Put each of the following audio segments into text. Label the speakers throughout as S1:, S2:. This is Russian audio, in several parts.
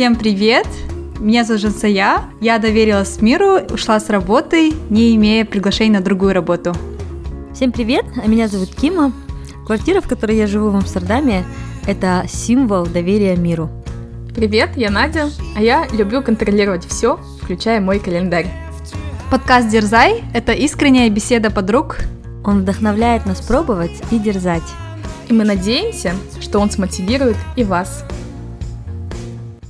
S1: Всем привет! Меня зовут Жансая. Я доверилась миру, ушла с работы, не имея приглашения на другую работу.
S2: Всем привет! А меня зовут Кима. Квартира, в которой я живу в Амстердаме, это символ доверия миру.
S3: Привет, я Надя, а я люблю контролировать все, включая мой календарь.
S1: Подкаст «Дерзай» — это искренняя беседа подруг.
S2: Он вдохновляет нас пробовать и дерзать.
S3: И мы надеемся, что он смотивирует и вас.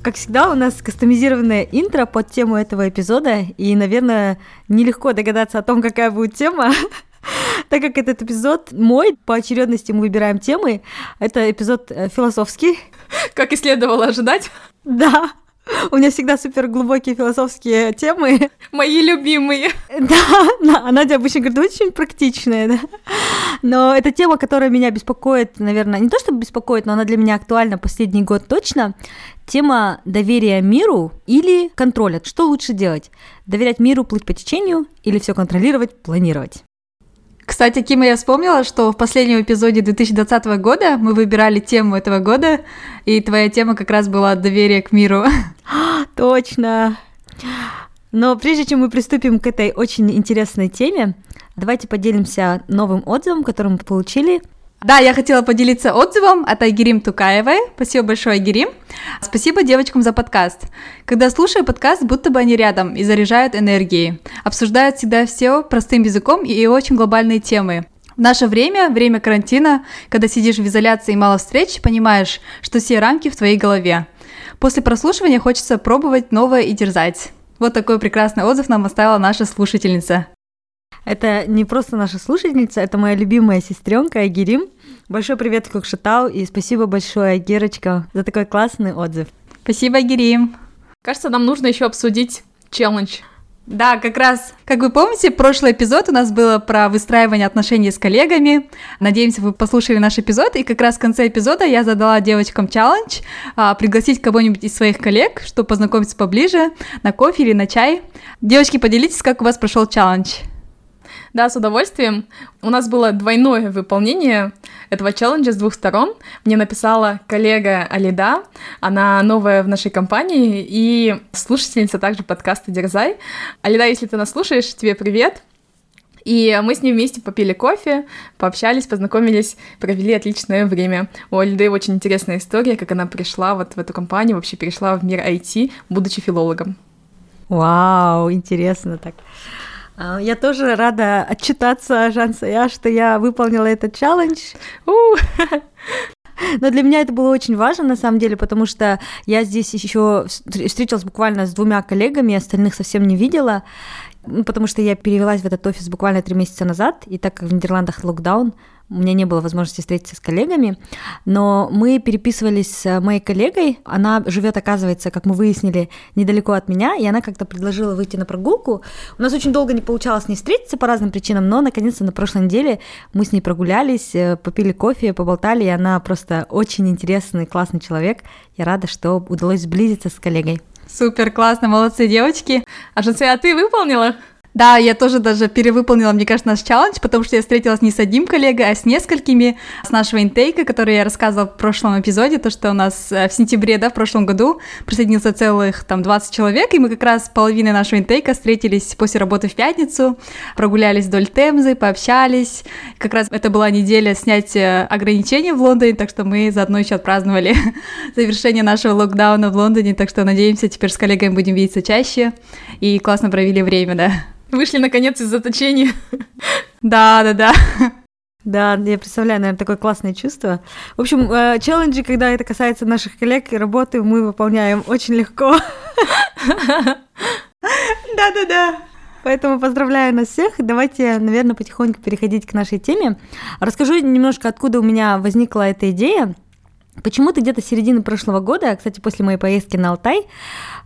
S2: Как всегда, у нас кастомизированное интро под тему этого эпизода, и, наверное, нелегко догадаться о том, какая будет тема, так как этот эпизод мой, по очередности мы выбираем темы. Это эпизод э, философский.
S3: Как и следовало ожидать.
S2: Да, у меня всегда супер глубокие философские темы.
S3: Мои любимые.
S2: Да, да, а Надя обычно говорит, очень практичная, да. Но это тема, которая меня беспокоит, наверное, не то чтобы беспокоит, но она для меня актуальна последний год точно. Тема доверия миру или контроля. Что лучше делать? Доверять миру, плыть по течению или все контролировать, планировать?
S1: Кстати, Кима, я вспомнила, что в последнем эпизоде 2020 года мы выбирали тему этого года, и твоя тема как раз была доверие к миру.
S2: Точно. Но прежде чем мы приступим к этой очень интересной теме, давайте поделимся новым отзывом, который мы получили
S1: да, я хотела поделиться отзывом от Айгерим Тукаевой. Спасибо большое, Айгерим. Спасибо девочкам за подкаст. Когда слушаю подкаст, будто бы они рядом и заряжают энергией. Обсуждают всегда все простым языком и очень глобальные темы. В наше время, время карантина, когда сидишь в изоляции и мало встреч, понимаешь, что все рамки в твоей голове. После прослушивания хочется пробовать новое и дерзать. Вот такой прекрасный отзыв нам оставила наша слушательница.
S2: Это не просто наша слушательница, это моя любимая сестренка Агирим. Большой привет Кокшетау и спасибо большое, Герочка, за такой классный отзыв.
S1: Спасибо, Агирим.
S3: Кажется, нам нужно еще обсудить челлендж.
S1: Да, как раз, как вы помните, прошлый эпизод у нас было про выстраивание отношений с коллегами. Надеемся, вы послушали наш эпизод, и как раз в конце эпизода я задала девочкам челлендж а, пригласить кого-нибудь из своих коллег, чтобы познакомиться поближе, на кофе или на чай. Девочки, поделитесь, как у вас прошел челлендж.
S3: Да, с удовольствием. У нас было двойное выполнение этого челленджа с двух сторон. Мне написала коллега Алида, она новая в нашей компании и слушательница также подкаста «Дерзай». Алида, если ты нас слушаешь, тебе привет. И мы с ней вместе попили кофе, пообщались, познакомились, провели отличное время. У Альды очень интересная история, как она пришла вот в эту компанию, вообще перешла в мир IT, будучи филологом.
S2: Вау, интересно так. А, я тоже рада отчитаться, Жансая, что я выполнила этот челлендж. Но для меня это было очень важно, на самом деле, потому что я здесь еще встретилась буквально с двумя коллегами, остальных совсем не видела, потому что я перевелась в этот офис буквально три месяца назад, и так как в Нидерландах локдаун, у меня не было возможности встретиться с коллегами, но мы переписывались с моей коллегой, она живет, оказывается, как мы выяснили, недалеко от меня, и она как-то предложила выйти на прогулку. У нас очень долго не получалось с ней встретиться по разным причинам, но наконец-то на прошлой неделе мы с ней прогулялись, э, попили кофе, поболтали, и она просто очень интересный, классный человек. Я рада, что удалось сблизиться с коллегой.
S1: Супер, классно, молодцы девочки.
S3: А Жансия, а ты выполнила?
S1: Да, я тоже даже перевыполнила, мне кажется, наш челлендж, потому что я встретилась не с одним коллегой, а с несколькими с нашего интейка, который я рассказывала в прошлом эпизоде, то, что у нас э, в сентябре, да, в прошлом году присоединился целых там 20 человек, и мы как раз половиной нашего интейка встретились после работы в пятницу, прогулялись вдоль Темзы, пообщались. Как раз это была неделя снятия ограничений в Лондоне, так что мы заодно еще отпраздновали завершение нашего локдауна в Лондоне, так что надеемся, теперь с коллегами будем видеться чаще и классно провели время, да.
S3: Вышли, наконец, из заточения.
S1: Да, да, да.
S2: Да, я представляю, наверное, такое классное чувство. В общем, э, челленджи, когда это касается наших коллег и работы, мы выполняем очень легко.
S1: Да-да-да.
S2: Поэтому поздравляю нас всех. Давайте, наверное, потихоньку переходить к нашей теме. Расскажу немножко, откуда у меня возникла эта идея. Почему-то где-то середины прошлого года, кстати, после моей поездки на Алтай,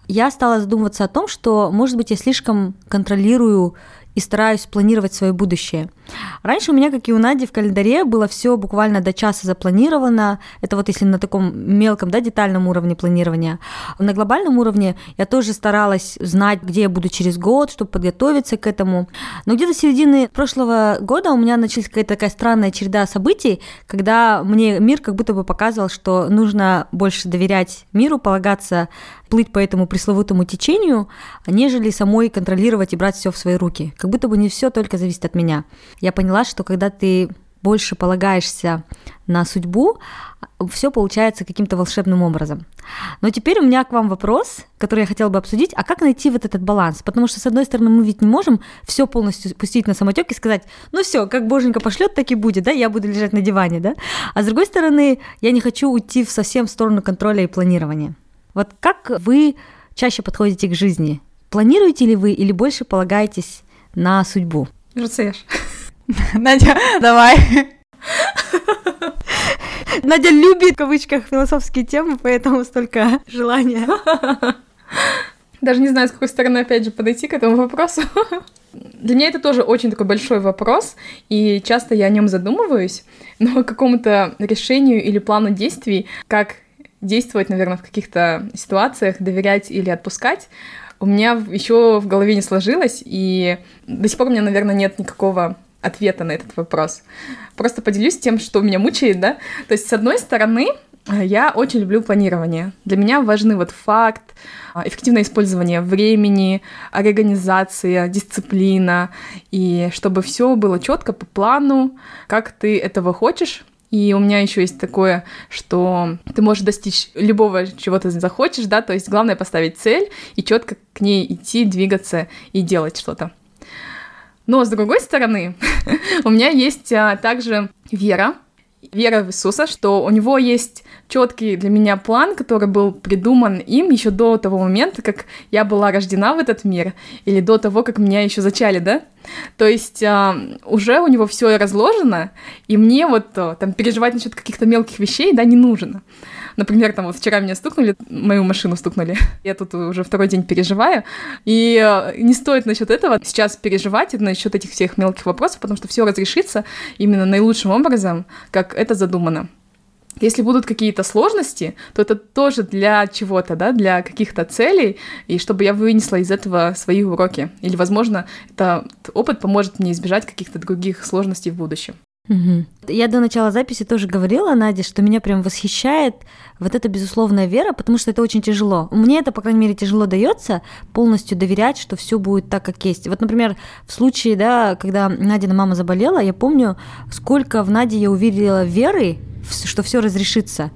S2: я стала задумываться о том, что, может быть, я слишком контролирую и стараюсь планировать свое будущее – Раньше у меня, как и у Нади, в календаре было все буквально до часа запланировано. Это вот если на таком мелком, да, детальном уровне планирования. На глобальном уровне я тоже старалась знать, где я буду через год, чтобы подготовиться к этому. Но где-то середины прошлого года у меня началась какая-то такая странная череда событий, когда мне мир как будто бы показывал, что нужно больше доверять миру, полагаться плыть по этому пресловутому течению, нежели самой контролировать и брать все в свои руки. Как будто бы не все только зависит от меня. Я поняла, что когда ты больше полагаешься на судьбу, все получается каким-то волшебным образом. Но теперь у меня к вам вопрос, который я хотела бы обсудить, а как найти вот этот баланс? Потому что, с одной стороны, мы ведь не можем все полностью пустить на самотек и сказать, ну все, как боженька пошлет, так и будет, да, я буду лежать на диване, да? А с другой стороны, я не хочу уйти в совсем в сторону контроля и планирования. Вот как вы чаще подходите к жизни? Планируете ли вы или больше полагаетесь на судьбу?
S3: Жуцеш.
S1: Надя, давай.
S2: Надя любит, в кавычках, философские темы, поэтому столько желания.
S3: Даже не знаю, с какой стороны, опять же, подойти к этому вопросу. Для меня это тоже очень такой большой вопрос, и часто я о нем задумываюсь, но к какому-то решению или плану действий, как действовать, наверное, в каких-то ситуациях, доверять или отпускать, у меня еще в голове не сложилось, и до сих пор у меня, наверное, нет никакого ответа на этот вопрос. Просто поделюсь тем, что меня мучает, да. То есть, с одной стороны, я очень люблю планирование. Для меня важны вот факт, эффективное использование времени, организация, дисциплина, и чтобы все было четко по плану, как ты этого хочешь, и у меня еще есть такое, что ты можешь достичь любого, чего ты захочешь, да, то есть главное поставить цель и четко к ней идти, двигаться и делать что-то. Но с другой стороны, у меня есть а, также вера, вера в Иисуса, что у него есть четкий для меня план, который был придуман им еще до того момента, как я была рождена в этот мир, или до того, как меня еще зачали, да? То есть а, уже у него все разложено, и мне вот а, там переживать насчет каких-то мелких вещей, да, не нужно. Например, там вот вчера меня стукнули, мою машину стукнули. Я тут уже второй день переживаю. И э, не стоит насчет этого сейчас переживать насчет этих всех мелких вопросов, потому что все разрешится именно наилучшим образом, как это задумано. Если будут какие-то сложности, то это тоже для чего-то, да, для каких-то целей, и чтобы я вынесла из этого свои уроки. Или, возможно, этот опыт поможет мне избежать каких-то других сложностей в будущем.
S2: Угу. Я до начала записи тоже говорила, Надя, что меня прям восхищает вот эта безусловная вера, потому что это очень тяжело. Мне это, по крайней мере, тяжело дается полностью доверять, что все будет так, как есть. Вот, например, в случае, да, когда Надина мама заболела, я помню, сколько в Наде я уверила веры, что все разрешится.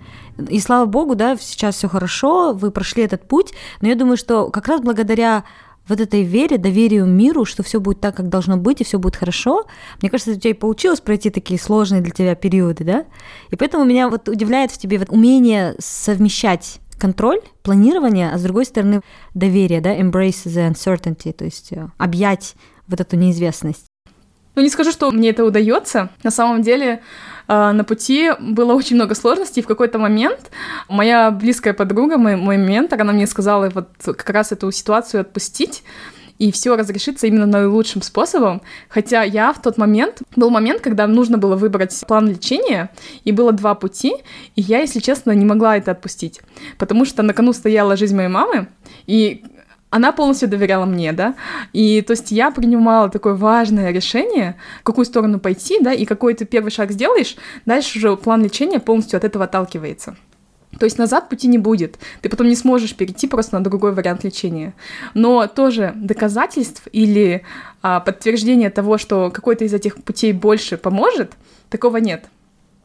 S2: И слава богу, да, сейчас все хорошо, вы прошли этот путь, но я думаю, что как раз благодаря вот этой вере, доверию миру, что все будет так, как должно быть, и все будет хорошо. Мне кажется, у тебя и получилось пройти такие сложные для тебя периоды, да? И поэтому меня вот удивляет в тебе вот умение совмещать контроль, планирование, а с другой стороны доверие, да, embrace the uncertainty, то есть э, объять вот эту неизвестность.
S3: Ну, не скажу, что мне это удается. На самом деле, на пути было очень много сложностей. И в какой-то момент моя близкая подруга, мой, мой ментор, она мне сказала вот как раз эту ситуацию отпустить и все разрешится именно наилучшим способом. Хотя я в тот момент, был момент, когда нужно было выбрать план лечения, и было два пути, и я, если честно, не могла это отпустить, потому что на кону стояла жизнь моей мамы, и она полностью доверяла мне, да, и то есть я принимала такое важное решение, в какую сторону пойти, да, и какой ты первый шаг сделаешь, дальше уже план лечения полностью от этого отталкивается. То есть назад пути не будет. Ты потом не сможешь перейти просто на другой вариант лечения. Но тоже доказательств или а, подтверждение того, что какой-то из этих путей больше поможет, такого нет.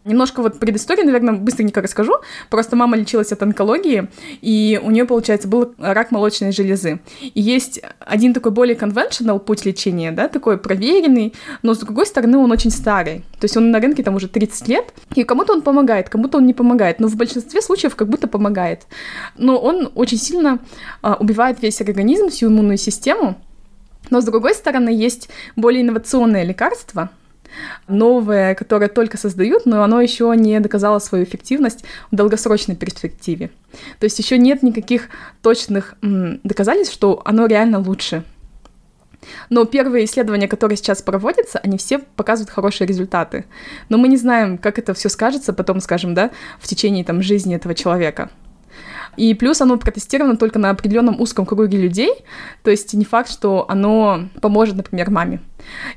S3: Немножко вот предыстории, наверное, быстренько расскажу. Просто мама лечилась от онкологии, и у нее, получается, был рак молочной железы. И есть один такой более conventional путь лечения, да, такой проверенный, но с другой стороны он очень старый. То есть он на рынке там уже 30 лет, и кому-то он помогает, кому-то он не помогает, но в большинстве случаев как будто помогает. Но он очень сильно а, убивает весь организм, всю иммунную систему. Но с другой стороны есть более инновационные лекарства, новое, которое только создают, но оно еще не доказало свою эффективность в долгосрочной перспективе. То есть еще нет никаких точных доказательств, что оно реально лучше. Но первые исследования, которые сейчас проводятся, они все показывают хорошие результаты. Но мы не знаем, как это все скажется потом, скажем, да, в течение там жизни этого человека. И плюс оно протестировано только на определенном узком круге людей, то есть не факт, что оно поможет, например, маме.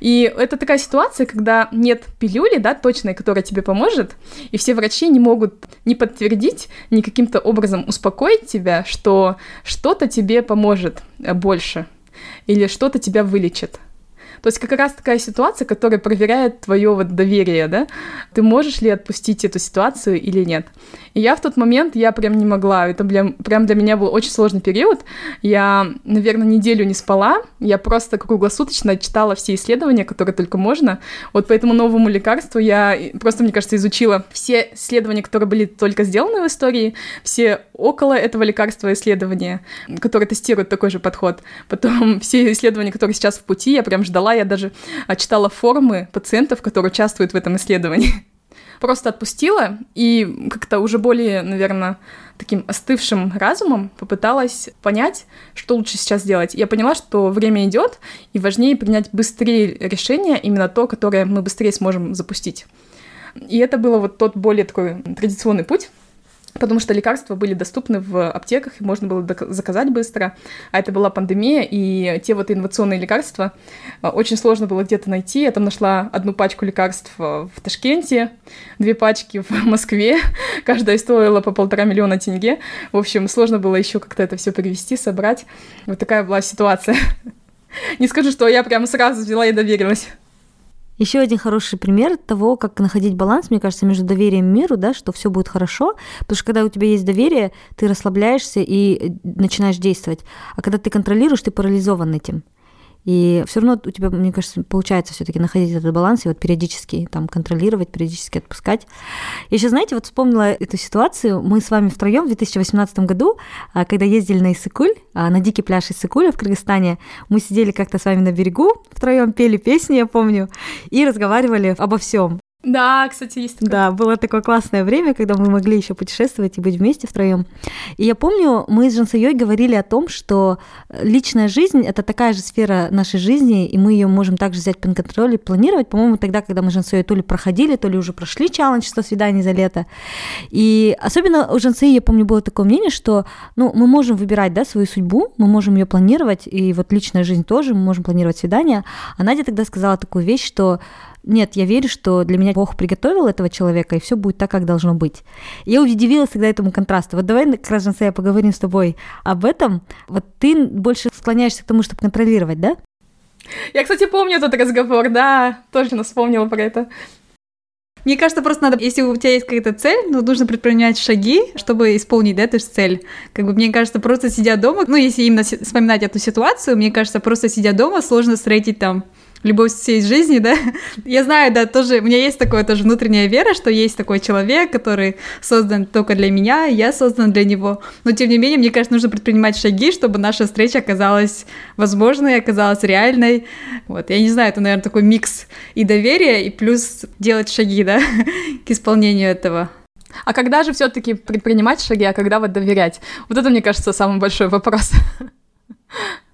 S3: И это такая ситуация, когда нет пилюли, да, точной, которая тебе поможет, и все врачи не могут не подтвердить, ни каким-то образом успокоить тебя, что что-то тебе поможет больше или что-то тебя вылечит. То есть как раз такая ситуация, которая проверяет твое вот доверие, да? Ты можешь ли отпустить эту ситуацию или нет? И я в тот момент, я прям не могла. Это прям, прям для меня был очень сложный период. Я, наверное, неделю не спала. Я просто круглосуточно читала все исследования, которые только можно. Вот по этому новому лекарству я просто, мне кажется, изучила все исследования, которые были только сделаны в истории, все около этого лекарства исследования, которые тестируют такой же подход. Потом все исследования, которые сейчас в пути, я прям ждала, я даже а, читала форумы пациентов, которые участвуют в этом исследовании. Просто отпустила и как-то уже более, наверное, таким остывшим разумом попыталась понять, что лучше сейчас делать. Я поняла, что время идет, и важнее принять быстрее решение, именно то, которое мы быстрее сможем запустить. И это было вот тот более такой традиционный путь, потому что лекарства были доступны в аптеках, и можно было заказать быстро, а это была пандемия, и те вот инновационные лекарства а, очень сложно было где-то найти. Я там нашла одну пачку лекарств а, в Ташкенте, две пачки в Москве, каждая стоила по полтора миллиона тенге. В общем, сложно было еще как-то это все привести, собрать. Вот такая была ситуация. Не скажу, что я прямо сразу взяла и доверилась.
S2: Еще один хороший пример того, как находить баланс, мне кажется, между доверием миру, да, что все будет хорошо, потому что когда у тебя есть доверие, ты расслабляешься и начинаешь действовать, а когда ты контролируешь, ты парализован этим. И все равно у тебя, мне кажется, получается все-таки находить этот баланс и вот периодически там контролировать, периодически отпускать. Я еще, знаете, вот вспомнила эту ситуацию. Мы с вами втроем в 2018 году, а, когда ездили на Иссыкуль, а, на дикий пляж Иссыкуля в Кыргызстане, мы сидели как-то с вами на берегу, втроем пели песни, я помню, и разговаривали обо всем.
S3: Да, кстати, есть такое.
S2: Да, было такое классное время, когда мы могли еще путешествовать и быть вместе втроем. И я помню, мы с Жансайой говорили о том, что личная жизнь — это такая же сфера нашей жизни, и мы ее можем также взять под контроль и планировать. По-моему, тогда, когда мы с Жансайой то ли проходили, то ли уже прошли челлендж 100 свиданий за лето. И особенно у Жансаи, я помню, было такое мнение, что ну, мы можем выбирать да, свою судьбу, мы можем ее планировать, и вот личная жизнь тоже, мы можем планировать свидания. А Надя тогда сказала такую вещь, что нет, я верю, что для меня Бог приготовил этого человека, и все будет так, как должно быть. Я удивилась тогда этому контрасту. Вот давай, как раз, я поговорим с тобой об этом. Вот ты больше склоняешься к тому, чтобы контролировать, да?
S3: Я, кстати, помню этот разговор, да, точно вспомнила про это.
S1: Мне кажется, просто надо, если у тебя есть какая-то цель, ну, нужно предпринимать шаги, чтобы исполнить да, эту цель. Как бы, мне кажется, просто сидя дома, ну, если именно вспоминать эту ситуацию, мне кажется, просто сидя дома сложно встретить там любовь всей жизни, да. Я знаю, да, тоже, у меня есть такое тоже внутренняя вера, что есть такой человек, который создан только для меня, я создан для него. Но, тем не менее, мне кажется, нужно предпринимать шаги, чтобы наша встреча оказалась возможной, оказалась реальной. Вот, я не знаю, это, наверное, такой микс и доверия, и плюс делать шаги, да, к исполнению этого.
S3: А когда же все-таки предпринимать шаги, а когда вот доверять? Вот это, мне кажется, самый большой вопрос.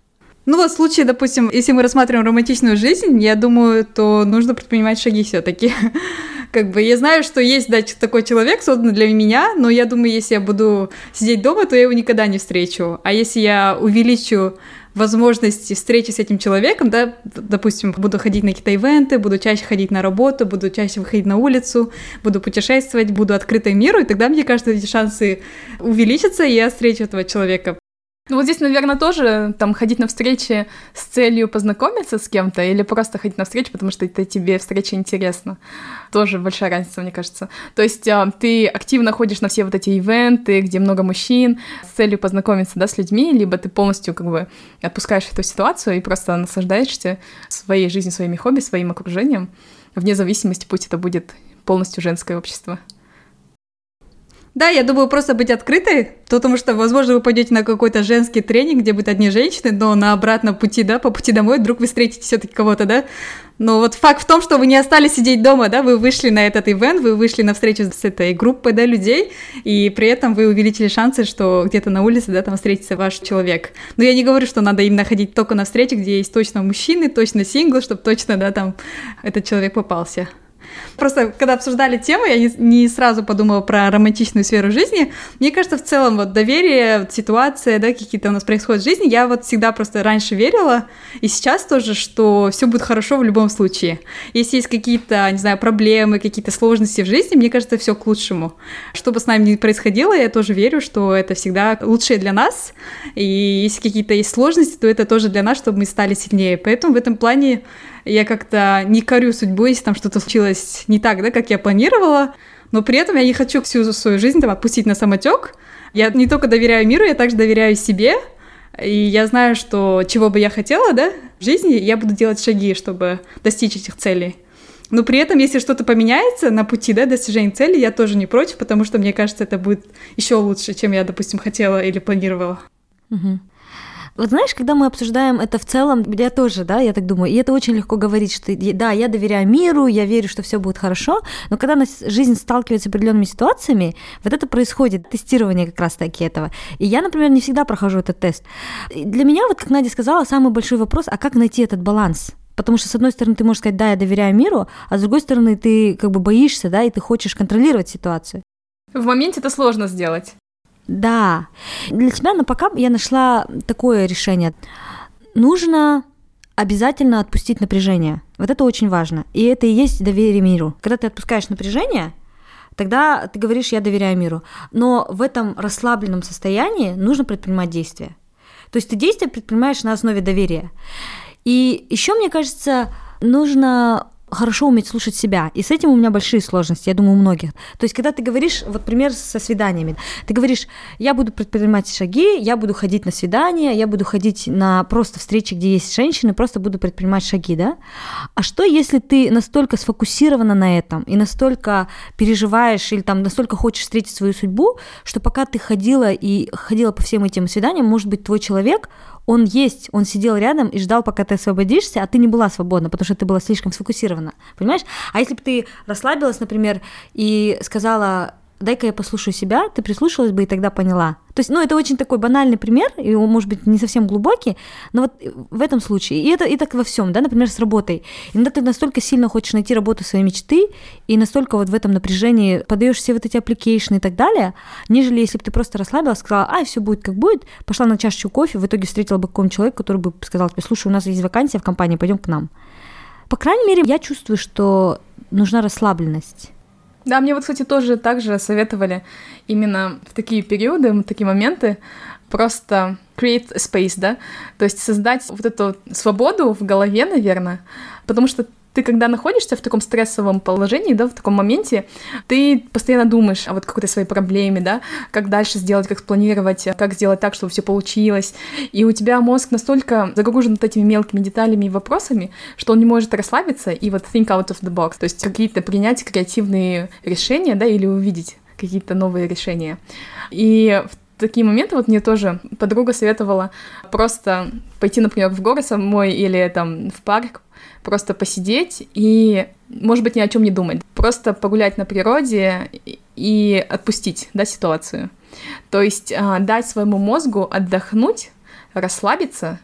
S1: Ну вот в случае, допустим, если мы рассматриваем романтичную жизнь, я думаю, то нужно предпринимать шаги все-таки. Как бы я знаю, что есть, да, такой человек, созданный для меня, но я думаю, если я буду сидеть дома, то я его никогда не встречу. А если я увеличу возможности встречи с этим человеком, да, допустим, буду ходить на какие-то ивенты, буду чаще ходить на работу, буду чаще выходить на улицу, буду путешествовать, буду открытой миру, и тогда, мне кажется, эти шансы увеличатся, и я встречу этого человека.
S3: Ну вот здесь, наверное, тоже там ходить на встречи с целью познакомиться с кем-то или просто ходить на встречу, потому что это тебе встреча интересна. Тоже большая разница, мне кажется. То есть а, ты активно ходишь на все вот эти ивенты, где много мужчин, с целью познакомиться, да, с людьми, либо ты полностью как бы отпускаешь эту ситуацию и просто наслаждаешься своей жизнью, своими хобби, своим окружением, вне зависимости, пусть это будет полностью женское общество.
S1: Да, я думаю, просто быть открытой, потому что, возможно, вы пойдете на какой-то женский тренинг, где будут одни женщины, но на обратном пути, да, по пути домой вдруг вы встретите все-таки кого-то, да. Но вот факт в том, что вы не остались сидеть дома, да, вы вышли на этот ивент, вы вышли на встречу с этой группой, да, людей, и при этом вы увеличили шансы, что где-то на улице, да, там встретится ваш человек. Но я не говорю, что надо именно ходить только на встречи, где есть точно мужчины, точно сингл, чтобы точно, да, там этот человек попался. Просто, когда обсуждали тему, я не, сразу подумала про романтичную сферу жизни. Мне кажется, в целом, вот доверие, ситуация, да, какие-то у нас происходят в жизни, я вот всегда просто раньше верила, и сейчас тоже, что все будет хорошо в любом случае. Если есть какие-то, не знаю, проблемы, какие-то сложности в жизни, мне кажется, все к лучшему. Что бы с нами ни происходило, я тоже верю, что это всегда лучшее для нас, и если какие-то есть сложности, то это тоже для нас, чтобы мы стали сильнее. Поэтому в этом плане я как-то не корю судьбу, если там что-то случилось не так, да, как я планировала, но при этом я не хочу всю свою жизнь там отпустить на самотек. Я не только доверяю миру, я также доверяю себе, и я знаю, что чего бы я хотела, да, в жизни, я буду делать шаги, чтобы достичь этих целей. Но при этом, если что-то поменяется на пути да, достижения цели, я тоже не против, потому что мне кажется, это будет еще лучше, чем я, допустим, хотела или планировала.
S2: Угу. Вот знаешь, когда мы обсуждаем это в целом, я тоже, да, я так думаю, и это очень легко говорить, что да, я доверяю миру, я верю, что все будет хорошо, но когда нас жизнь сталкивается с определенными ситуациями, вот это происходит, тестирование как раз таки этого. И я, например, не всегда прохожу этот тест. Для меня, вот как Надя сказала, самый большой вопрос, а как найти этот баланс? Потому что, с одной стороны, ты можешь сказать, да, я доверяю миру, а с другой стороны, ты как бы боишься, да, и ты хочешь контролировать ситуацию.
S3: В моменте это сложно сделать.
S2: Да. Для тебя на пока я нашла такое решение. Нужно обязательно отпустить напряжение. Вот это очень важно. И это и есть доверие миру. Когда ты отпускаешь напряжение, тогда ты говоришь, я доверяю миру. Но в этом расслабленном состоянии нужно предпринимать действия. То есть ты действия предпринимаешь на основе доверия. И еще, мне кажется, нужно хорошо уметь слушать себя. И с этим у меня большие сложности, я думаю, у многих. То есть, когда ты говоришь, вот пример со свиданиями, ты говоришь, я буду предпринимать шаги, я буду ходить на свидания, я буду ходить на просто встречи, где есть женщины, просто буду предпринимать шаги, да? А что, если ты настолько сфокусирована на этом и настолько переживаешь или там настолько хочешь встретить свою судьбу, что пока ты ходила и ходила по всем этим свиданиям, может быть, твой человек, он есть, он сидел рядом и ждал, пока ты освободишься, а ты не была свободна, потому что ты была слишком сфокусирована, понимаешь? А если бы ты расслабилась, например, и сказала, дай-ка я послушаю себя, ты прислушалась бы и тогда поняла. То есть, ну, это очень такой банальный пример, и он, может быть, не совсем глубокий, но вот в этом случае, и это и так во всем, да, например, с работой. Иногда ты настолько сильно хочешь найти работу своей мечты, и настолько вот в этом напряжении подаешь все вот эти applications и так далее, нежели если бы ты просто расслабилась, сказала, а, все будет как будет, пошла на чашечку кофе, в итоге встретила бы какого-нибудь человека, который бы сказал тебе, слушай, у нас есть вакансия в компании, пойдем к нам. По крайней мере, я чувствую, что нужна расслабленность.
S3: Да, мне вот, кстати, тоже так же советовали именно в такие периоды, в такие моменты. Просто create space, да, то есть создать вот эту свободу в голове, наверное, потому что ты когда находишься в таком стрессовом положении, да, в таком моменте, ты постоянно думаешь о вот какой-то своей проблеме, да, как дальше сделать, как спланировать, как сделать так, чтобы все получилось. И у тебя мозг настолько загружен вот этими мелкими деталями и вопросами, что он не может расслабиться и вот think out of the box, то есть какие-то принять креативные решения, да, или увидеть какие-то новые решения. И в такие моменты вот мне тоже подруга советовала просто пойти, например, в горы самой или там в парк, просто посидеть и, может быть, ни о чем не думать. Просто погулять на природе и отпустить, да, ситуацию. То есть а, дать своему мозгу отдохнуть, расслабиться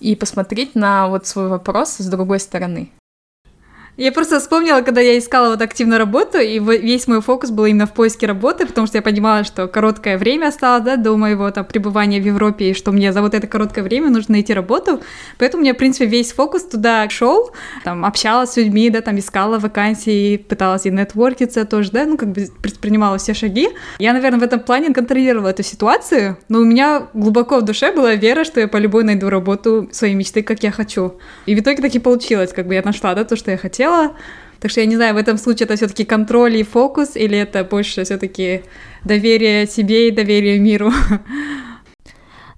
S3: и посмотреть на вот свой вопрос с другой стороны.
S1: Я просто вспомнила, когда я искала вот активную работу, и весь мой фокус был именно в поиске работы, потому что я понимала, что короткое время осталось, да, до моего там пребывания в Европе, и что мне за вот это короткое время нужно найти работу. Поэтому у меня, в принципе, весь фокус туда шел, там, общалась с людьми, да, там, искала вакансии, пыталась и нетворкиться тоже, да, ну, как бы предпринимала все шаги. Я, наверное, в этом плане контролировала эту ситуацию, но у меня глубоко в душе была вера, что я по любой найду работу своей мечты, как я хочу. И в итоге так и получилось, как бы я нашла, да, то, что я хотела, хотела. Так что я не знаю, в этом случае это все-таки контроль и фокус, или это больше все-таки доверие себе и доверие миру.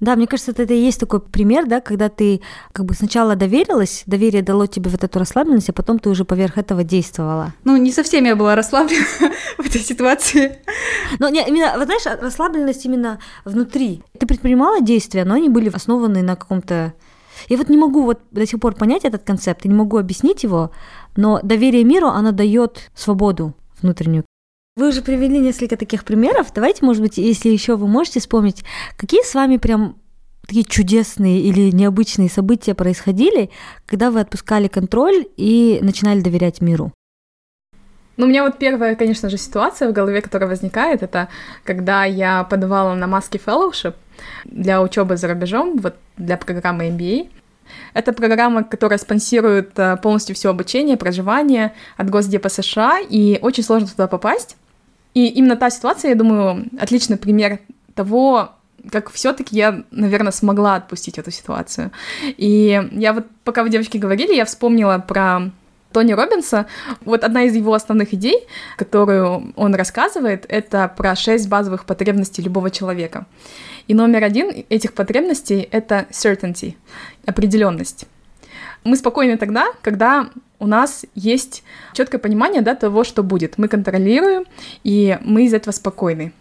S2: Да, мне кажется, это и есть такой пример, да, когда ты как бы сначала доверилась, доверие дало тебе вот эту расслабленность, а потом ты уже поверх этого действовала.
S1: Ну, не совсем я была расслаблена в этой ситуации.
S2: Но не, именно, вот знаешь, расслабленность именно внутри. Ты предпринимала действия, но они были основаны на каком-то я вот не могу вот до сих пор понять этот концепт, я не могу объяснить его, но доверие миру, оно дает свободу внутреннюю. Вы уже привели несколько таких примеров. Давайте, может быть, если еще вы можете вспомнить, какие с вами прям такие чудесные или необычные события происходили, когда вы отпускали контроль и начинали доверять миру?
S3: Ну, у меня вот первая, конечно же, ситуация в голове, которая возникает, это когда я подавала на маски fellowship для учебы за рубежом, вот для программы MBA. Это программа, которая спонсирует э, полностью все обучение, проживание от Госдепа США, и очень сложно туда попасть. И именно та ситуация, я думаю, отличный пример того, как все-таки я, наверное, смогла отпустить эту ситуацию. И я вот, пока вы девочки говорили, я вспомнила про Тони Робинса, вот одна из его основных идей, которую он рассказывает, это про шесть базовых потребностей любого человека. И номер один этих потребностей — это certainty, определенность. Мы спокойны тогда, когда у нас есть четкое понимание да, того, что будет. Мы контролируем, и мы из этого спокойны.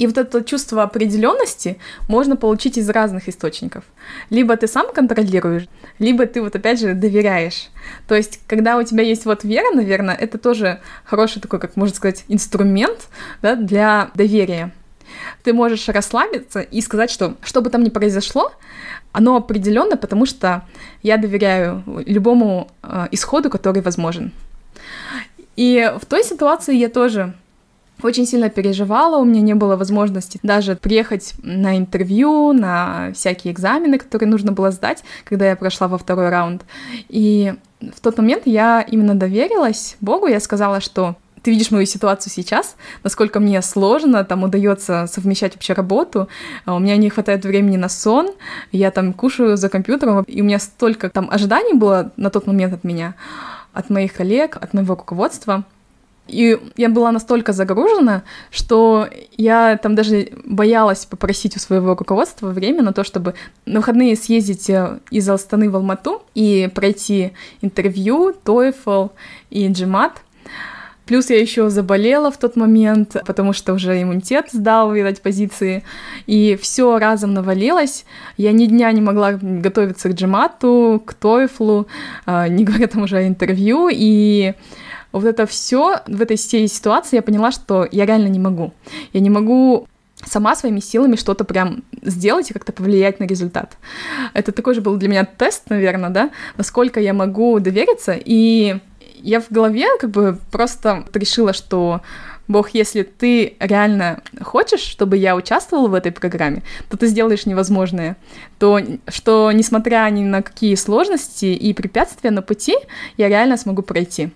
S3: И вот это чувство определенности можно получить из разных источников. Либо ты сам контролируешь, либо ты вот опять же доверяешь. То есть, когда у тебя есть вот вера, наверное, это тоже хороший такой, как можно сказать, инструмент да, для доверия. Ты можешь расслабиться и сказать, что что бы там ни произошло, оно определенно, потому что я доверяю любому э, исходу, который возможен. И в той ситуации я тоже очень сильно переживала, у меня не было возможности даже приехать на интервью, на всякие экзамены, которые нужно было сдать, когда я прошла во второй раунд. И в тот момент я именно доверилась Богу, я сказала, что ты видишь мою ситуацию сейчас, насколько мне сложно, там удается совмещать вообще работу, а у меня не хватает времени на сон, я там кушаю за компьютером, и у меня столько там ожиданий было на тот момент от меня, от моих коллег, от моего руководства, и я была настолько загружена, что я там даже боялась попросить у своего руководства время на то, чтобы на выходные съездить э, из Астаны в Алмату и пройти интервью, TOEFL и GMAT. Плюс я еще заболела в тот момент, потому что уже иммунитет сдал, видать, позиции. И все разом навалилось. Я ни дня не могла готовиться к джемату, к TOEFL, э, не говоря там уже о интервью. И вот это все в этой всей ситуации я поняла, что я реально не могу. Я не могу сама своими силами что-то прям сделать и как-то повлиять на результат. Это такой же был для меня тест, наверное, да, насколько я могу довериться. И я в голове как бы просто решила, что Бог, если ты реально хочешь, чтобы я участвовала в этой программе, то ты сделаешь невозможное. То, что несмотря ни на какие сложности и препятствия на пути, я реально смогу пройти.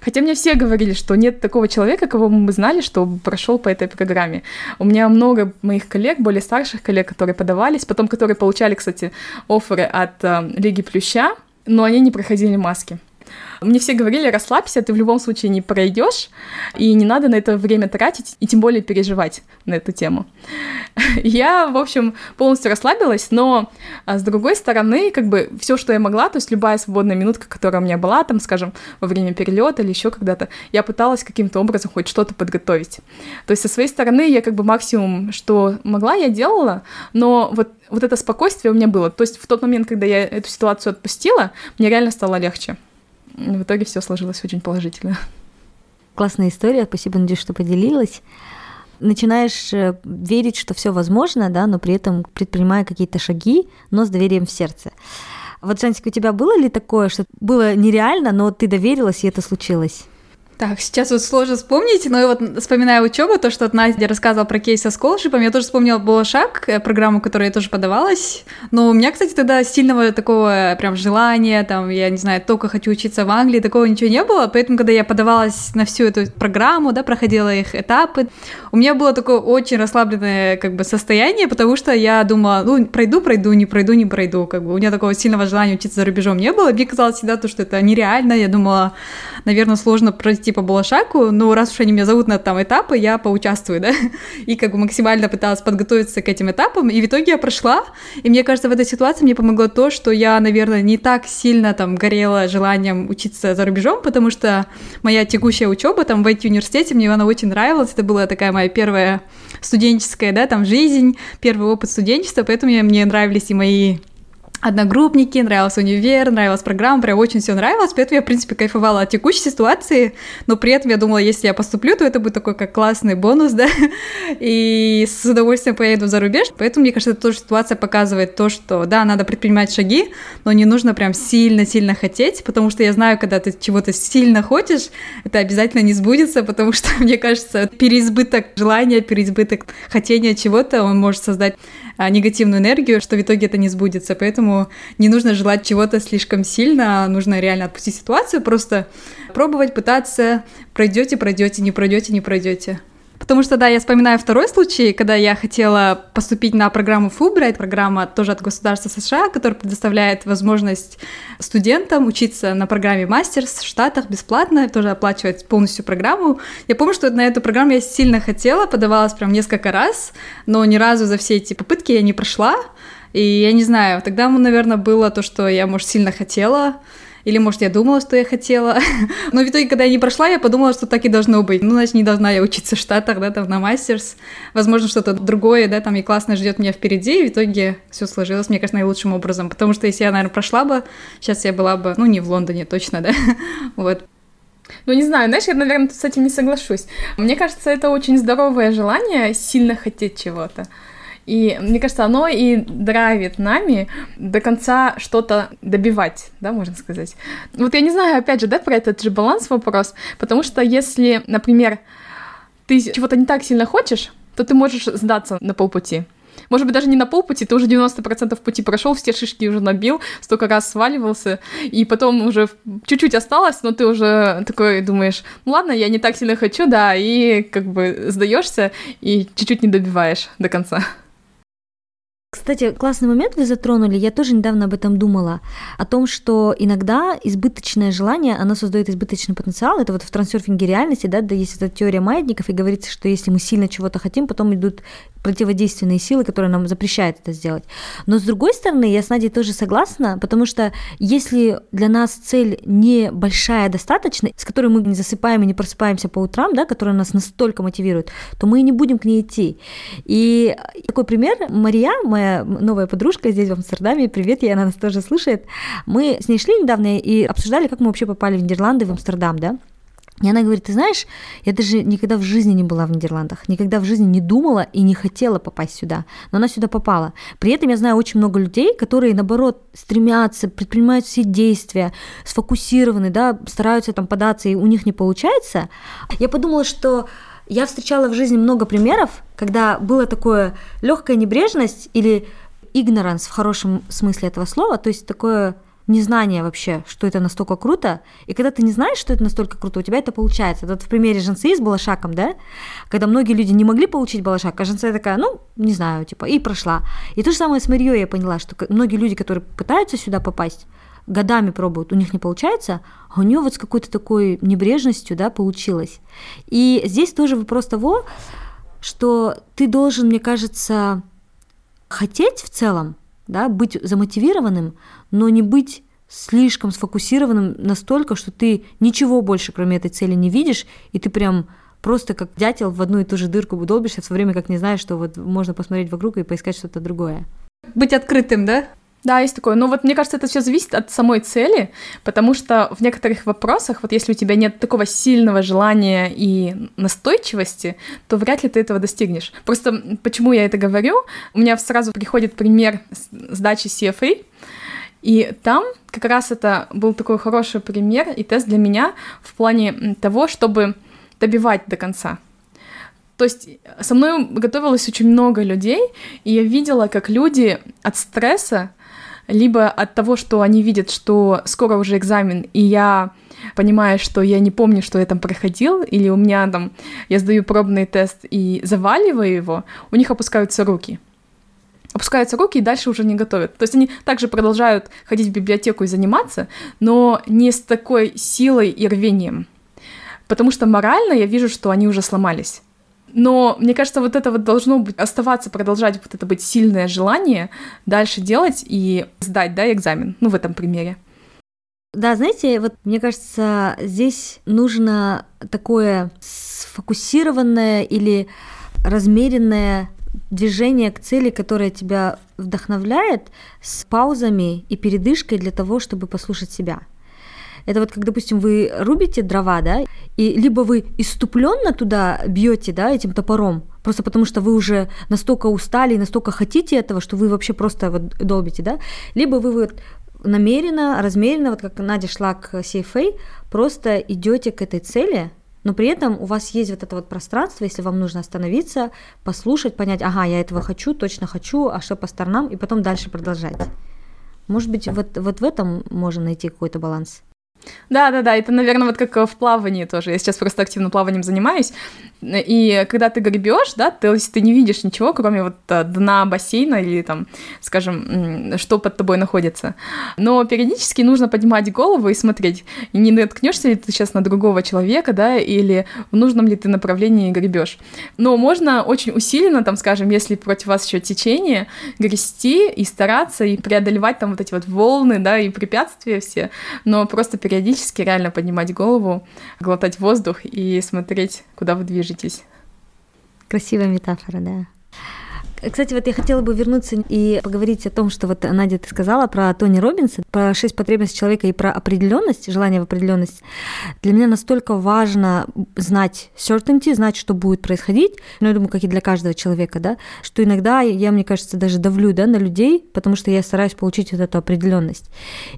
S3: Хотя мне все говорили, что нет такого человека, кого мы знали, что прошел по этой программе. У меня много моих коллег, более старших коллег, которые подавались, потом которые получали, кстати, оферы от э, Лиги Плюща, но они не проходили маски. Мне все говорили, расслабься, ты в любом случае не пройдешь, и не надо на это время тратить, и тем более переживать на эту тему. Я, в общем, полностью расслабилась, но а, с другой стороны, как бы все, что я могла, то есть любая свободная минутка, которая у меня была, там, скажем, во время перелета или еще когда-то, я пыталась каким-то образом хоть что-то подготовить. То есть со своей стороны я как бы максимум, что могла, я делала, но вот вот это спокойствие у меня было. То есть в тот момент, когда я эту ситуацию отпустила, мне реально стало легче в итоге все сложилось очень положительно.
S2: Классная история, спасибо, Надюш, что поделилась. Начинаешь э, верить, что все возможно, да, но при этом предпринимая какие-то шаги, но с доверием в сердце. Вот, Жансик, у тебя было ли такое, что было нереально, но ты доверилась, и это случилось?
S1: Так, сейчас вот сложно вспомнить, но вот вспоминая учебу, то, что Настя рассказывала про кейс со сколшипом, я тоже вспомнила Болошак, э, программу, которой я тоже подавалась. Но у меня, кстати, тогда сильного такого прям желания, там, я не знаю, только хочу учиться в Англии, такого ничего не было. Поэтому, когда я подавалась на всю эту программу, да, проходила их этапы, у меня было такое очень расслабленное как бы состояние, потому что я думала, ну, пройду, пройду, не пройду, не пройду. Как бы у меня такого сильного желания учиться за рубежом не было. Мне казалось всегда то, что это нереально. Я думала, наверное, сложно пройти идти по Балашаку, но раз уж они меня зовут на там этапы, я поучаствую, да, и как бы максимально пыталась подготовиться к этим этапам, и в итоге я прошла, и мне кажется, в этой ситуации мне помогло то, что я, наверное, не так сильно там горела желанием учиться за рубежом, потому что моя текущая учеба там в IT-университете, мне она очень нравилась, это была такая моя первая студенческая, да, там жизнь, первый опыт студенчества, поэтому мне нравились и мои одногруппники, нравился универ, нравилась программа, прям очень все нравилось, поэтому я, в принципе, кайфовала от текущей ситуации, но при этом я думала, если я поступлю, то это будет такой как классный бонус, да, и с удовольствием поеду за рубеж, поэтому, мне кажется, эта тоже ситуация показывает то, что, да, надо предпринимать шаги, но не нужно прям сильно-сильно хотеть, потому что я знаю, когда ты чего-то сильно хочешь, это обязательно не сбудется, потому что, мне кажется, переизбыток желания, переизбыток хотения чего-то, он может создать а, негативную энергию, что в итоге это не сбудется. Поэтому не нужно желать чего-то слишком сильно, нужно реально отпустить ситуацию, просто пробовать, пытаться, пройдете, пройдете, не пройдете, не пройдете. Потому что, да, я вспоминаю второй случай, когда я хотела поступить на программу Fulbright, программа тоже от государства США, которая предоставляет возможность студентам учиться на программе мастерс в Штатах бесплатно, тоже оплачивать полностью программу. Я помню, что на эту программу я сильно хотела, подавалась прям несколько раз, но ни разу за все эти попытки я не прошла. И я не знаю, тогда, наверное, было то, что я, может, сильно хотела, или, может, я думала, что я хотела. Но в итоге, когда я не прошла, я подумала, что так и должно быть. Ну, значит, не должна я учиться в Штатах, да, там, на мастерс. Возможно, что-то другое, да, там, и классно ждет меня впереди. И в итоге все сложилось, мне кажется, наилучшим образом. Потому что если я, наверное, прошла бы, сейчас я была бы, ну, не в Лондоне точно, да. вот.
S3: Ну, не знаю, знаешь, я, наверное, с этим не соглашусь. Мне кажется, это очень здоровое желание сильно хотеть чего-то. И мне кажется, оно и драйвит нами до конца что-то добивать, да, можно сказать. Вот я не знаю, опять же, да, про этот же баланс вопрос, потому что если, например, ты чего-то не так сильно хочешь, то ты можешь сдаться на полпути. Может быть, даже не на полпути, ты уже 90% пути прошел, все шишки уже набил, столько раз сваливался, и потом уже чуть-чуть осталось, но ты уже такой думаешь, ну ладно, я не так сильно хочу, да, и как бы сдаешься и чуть-чуть не добиваешь до конца.
S2: Кстати, классный момент вы затронули, я тоже недавно об этом думала, о том, что иногда избыточное желание, оно создает избыточный потенциал, это вот в трансерфинге реальности, да, да, есть эта теория маятников, и говорится, что если мы сильно чего-то хотим, потом идут противодейственные силы, которые нам запрещают это сделать. Но с другой стороны, я с Надей тоже согласна, потому что если для нас цель не большая достаточно, с которой мы не засыпаем и не просыпаемся по утрам, да, которая нас настолько мотивирует, то мы и не будем к ней идти. И такой пример, Мария, моя новая подружка здесь в Амстердаме, привет, ей она нас тоже слушает, мы с ней шли недавно и обсуждали, как мы вообще попали в Нидерланды, в Амстердам, да, и она говорит, ты знаешь, я даже никогда в жизни не была в Нидерландах, никогда в жизни не думала и не хотела попасть сюда, но она сюда попала. При этом я знаю очень много людей, которые, наоборот, стремятся, предпринимают все действия, сфокусированы, да, стараются там податься, и у них не получается. Я подумала, что я встречала в жизни много примеров, когда была такое легкая небрежность или игноранс в хорошем смысле этого слова, то есть такое незнание вообще, что это настолько круто, и когда ты не знаешь, что это настолько круто, у тебя это получается. Вот в примере Женсы с Балашаком, да, когда многие люди не могли получить Балашак, а Женса такая, ну, не знаю, типа, и прошла. И то же самое с Марией я поняла, что многие люди, которые пытаются сюда попасть, годами пробуют, у них не получается, а у нее вот с какой-то такой небрежностью, да, получилось. И здесь тоже вопрос того, что ты должен, мне кажется, хотеть в целом, да, быть замотивированным, но не быть слишком сфокусированным настолько, что ты ничего больше, кроме этой цели, не видишь, и ты прям просто как дятел в одну и ту же дырку долбишься, в то время как не знаешь, что вот можно посмотреть вокруг и поискать что-то другое.
S1: Быть открытым, да?
S3: Да, есть такое. Но вот мне кажется, это все зависит от самой цели, потому что в некоторых вопросах, вот если у тебя нет такого сильного желания и настойчивости, то вряд ли ты этого достигнешь. Просто почему я это говорю? У меня сразу приходит пример сдачи CFA, и там как раз это был такой хороший пример и тест для меня в плане того, чтобы добивать до конца. То есть со мной готовилось очень много людей, и я видела, как люди от стресса либо от того, что они видят, что скоро уже экзамен, и я понимаю, что я не помню, что я там проходил, или у меня там, я сдаю пробный тест и заваливаю его, у них опускаются руки. Опускаются руки и дальше уже не готовят. То есть они также продолжают ходить в библиотеку и заниматься, но не с такой силой и рвением. потому что морально я вижу, что они уже сломались. Но мне кажется, вот это вот должно быть оставаться, продолжать вот это быть сильное желание дальше делать и сдать, да, экзамен. Ну, в этом примере.
S2: Да, знаете, вот мне кажется, здесь нужно такое сфокусированное или размеренное движение к цели, которое тебя вдохновляет, с паузами и передышкой для того, чтобы послушать себя. Это вот как, допустим, вы рубите дрова, да, и либо вы иступленно туда бьете, да, этим топором, просто потому что вы уже настолько устали и настолько хотите этого, что вы вообще просто вот долбите, да, либо вы вот намеренно, размеренно, вот как Надя шла к CFA, просто идете к этой цели, но при этом у вас есть вот это вот пространство, если вам нужно остановиться, послушать, понять, ага, я этого хочу, точно хочу, а что по сторонам, и потом дальше продолжать. Может быть, вот, вот в этом можно найти какой-то баланс.
S3: Да, да, да, это, наверное, вот как в плавании тоже. Я сейчас просто активно плаванием занимаюсь. И когда ты гребешь, да, есть ты не видишь ничего, кроме вот э, дна бассейна или там, скажем, что под тобой находится. Но периодически нужно поднимать голову и смотреть, не наткнешься ли ты сейчас на другого человека, да, или в нужном ли ты направлении гребешь. Но можно очень усиленно, там, скажем, если против вас еще течение, грести и стараться и преодолевать там вот эти вот волны, да, и препятствия все, но просто периодически реально поднимать голову, глотать воздух и смотреть, куда вы движетесь.
S2: Красивая метафора, да. Кстати, вот я хотела бы вернуться и поговорить о том, что вот, Надя, ты сказала про Тони Робинса, про шесть потребностей человека и про определенность, желание в определенность. Для меня настолько важно знать certainty, знать, что будет происходить, ну, я думаю, как и для каждого человека, да, что иногда я, мне кажется, даже давлю, да, на людей, потому что я стараюсь получить вот эту определенность.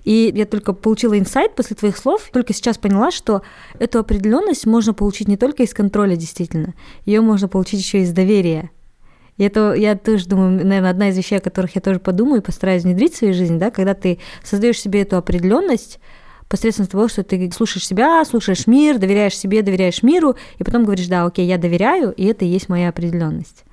S2: И я только получила инсайт после твоих слов, только сейчас поняла, что эту определенность можно получить не только из контроля, действительно, ее можно получить еще из доверия. И это, я тоже думаю, наверное, одна из вещей, о которых я тоже подумаю и постараюсь внедрить в свою жизнь, да, когда ты создаешь себе эту определенность, посредством того, что ты слушаешь себя, слушаешь мир, доверяешь себе, доверяешь миру, и потом говоришь, да, окей, я доверяю, и это и есть моя определенность.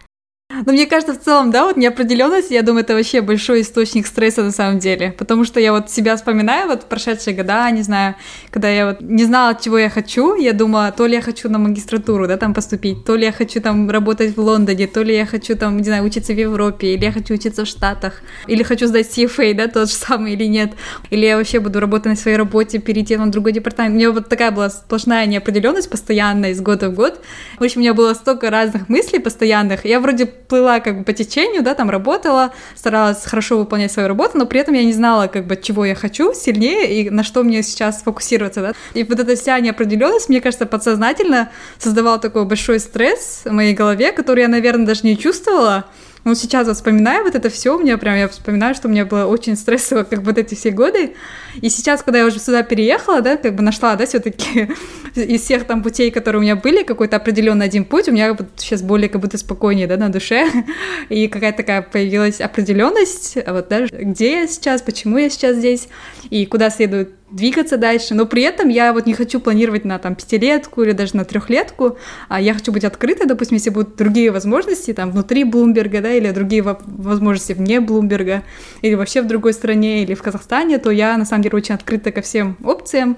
S1: Но мне кажется, в целом, да, вот неопределенность, я думаю, это вообще большой источник стресса на самом деле. Потому что я вот себя вспоминаю, вот прошедшие года, не знаю, когда я вот не знала, чего я хочу, я думала, то ли я хочу на магистратуру, да, там поступить, то ли я хочу там работать в Лондоне, то ли я хочу там, не знаю, учиться в Европе, или я хочу учиться в Штатах, или хочу сдать CFA, да, тот же самый или нет, или я вообще буду работать на своей работе, перейти на другой департамент. У меня вот такая была сплошная неопределенность постоянная из года в год. В общем, у меня было столько разных мыслей постоянных. Я вроде плыла как бы по течению, да, там работала, старалась хорошо выполнять свою работу, но при этом я не знала, как бы, чего я хочу сильнее и на что мне сейчас фокусироваться, да. И вот эта вся неопределенность, мне кажется, подсознательно создавала такой большой стресс в моей голове, который я, наверное, даже не чувствовала, ну, сейчас вот вспоминаю вот это все, у меня прям, я вспоминаю, что у меня было очень стрессово, как вот эти все годы. И сейчас, когда я уже сюда переехала, да, как бы нашла, да, все-таки из всех там путей, которые у меня были, какой-то определенный один путь, у меня вот сейчас более как будто спокойнее, да, на душе. И какая-то такая появилась определенность, вот, да, где я сейчас, почему я сейчас здесь, и куда следует двигаться дальше, но при этом я вот не хочу планировать на там пятилетку или даже на трехлетку, а я хочу быть открытой, допустим, если будут другие возможности там внутри Блумберга, да, или другие возможности вне Блумберга, или вообще в другой стране, или в Казахстане, то я на самом деле очень открыта ко всем опциям,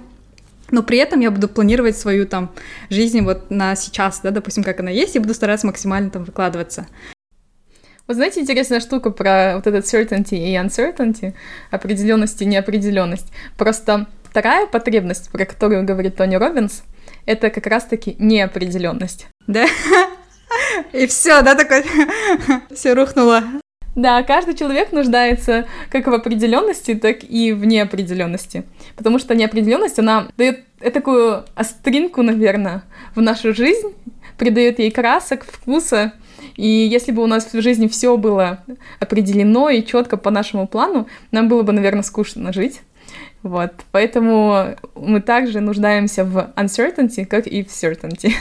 S1: но при этом я буду планировать свою там жизнь вот на сейчас, да, допустим, как она есть, и буду стараться максимально там выкладываться.
S3: Вот знаете, интересная штука про вот этот certainty и uncertainty, определенность и неопределенность. Просто вторая потребность, про которую говорит Тони Робинс, это как раз-таки неопределенность.
S1: Да? И все, да, такой, все рухнуло.
S3: Да, каждый человек нуждается как в определенности, так и в неопределенности. Потому что неопределенность, она дает такую остринку, наверное, в нашу жизнь, придает ей красок, вкуса, и если бы у нас в жизни все было определено и четко по нашему плану, нам было бы, наверное, скучно жить. Вот, поэтому мы также нуждаемся в uncertainty, как и в certainty.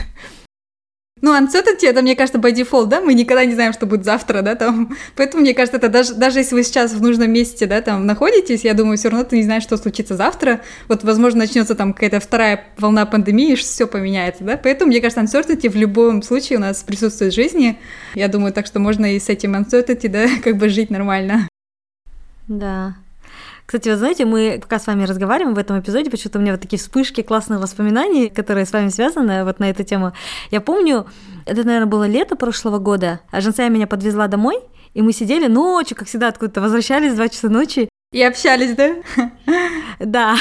S1: Ну, uncertainty, это, мне кажется, by default, да, мы никогда не знаем, что будет завтра, да, там, поэтому, мне кажется, это даже, даже если вы сейчас в нужном месте, да, там, находитесь, я думаю, все равно ты не знаешь, что случится завтра, вот, возможно, начнется там какая-то вторая волна пандемии, и все поменяется, да, поэтому, мне кажется, uncertainty в любом случае у нас присутствует в жизни, я думаю, так что можно и с этим uncertainty, да, как бы жить нормально.
S2: Да, Кстати, вы знаете, мы пока с вами разговариваем в этом эпизоде, почему-то у меня вот такие вспышки классных воспоминаний, которые с вами связаны вот на эту тему. Я помню, это, наверное, было лето прошлого года, а Жансая меня подвезла домой, и мы сидели ночью, как всегда, откуда-то возвращались в 2 часа ночи,
S1: и общались, да?
S2: Да.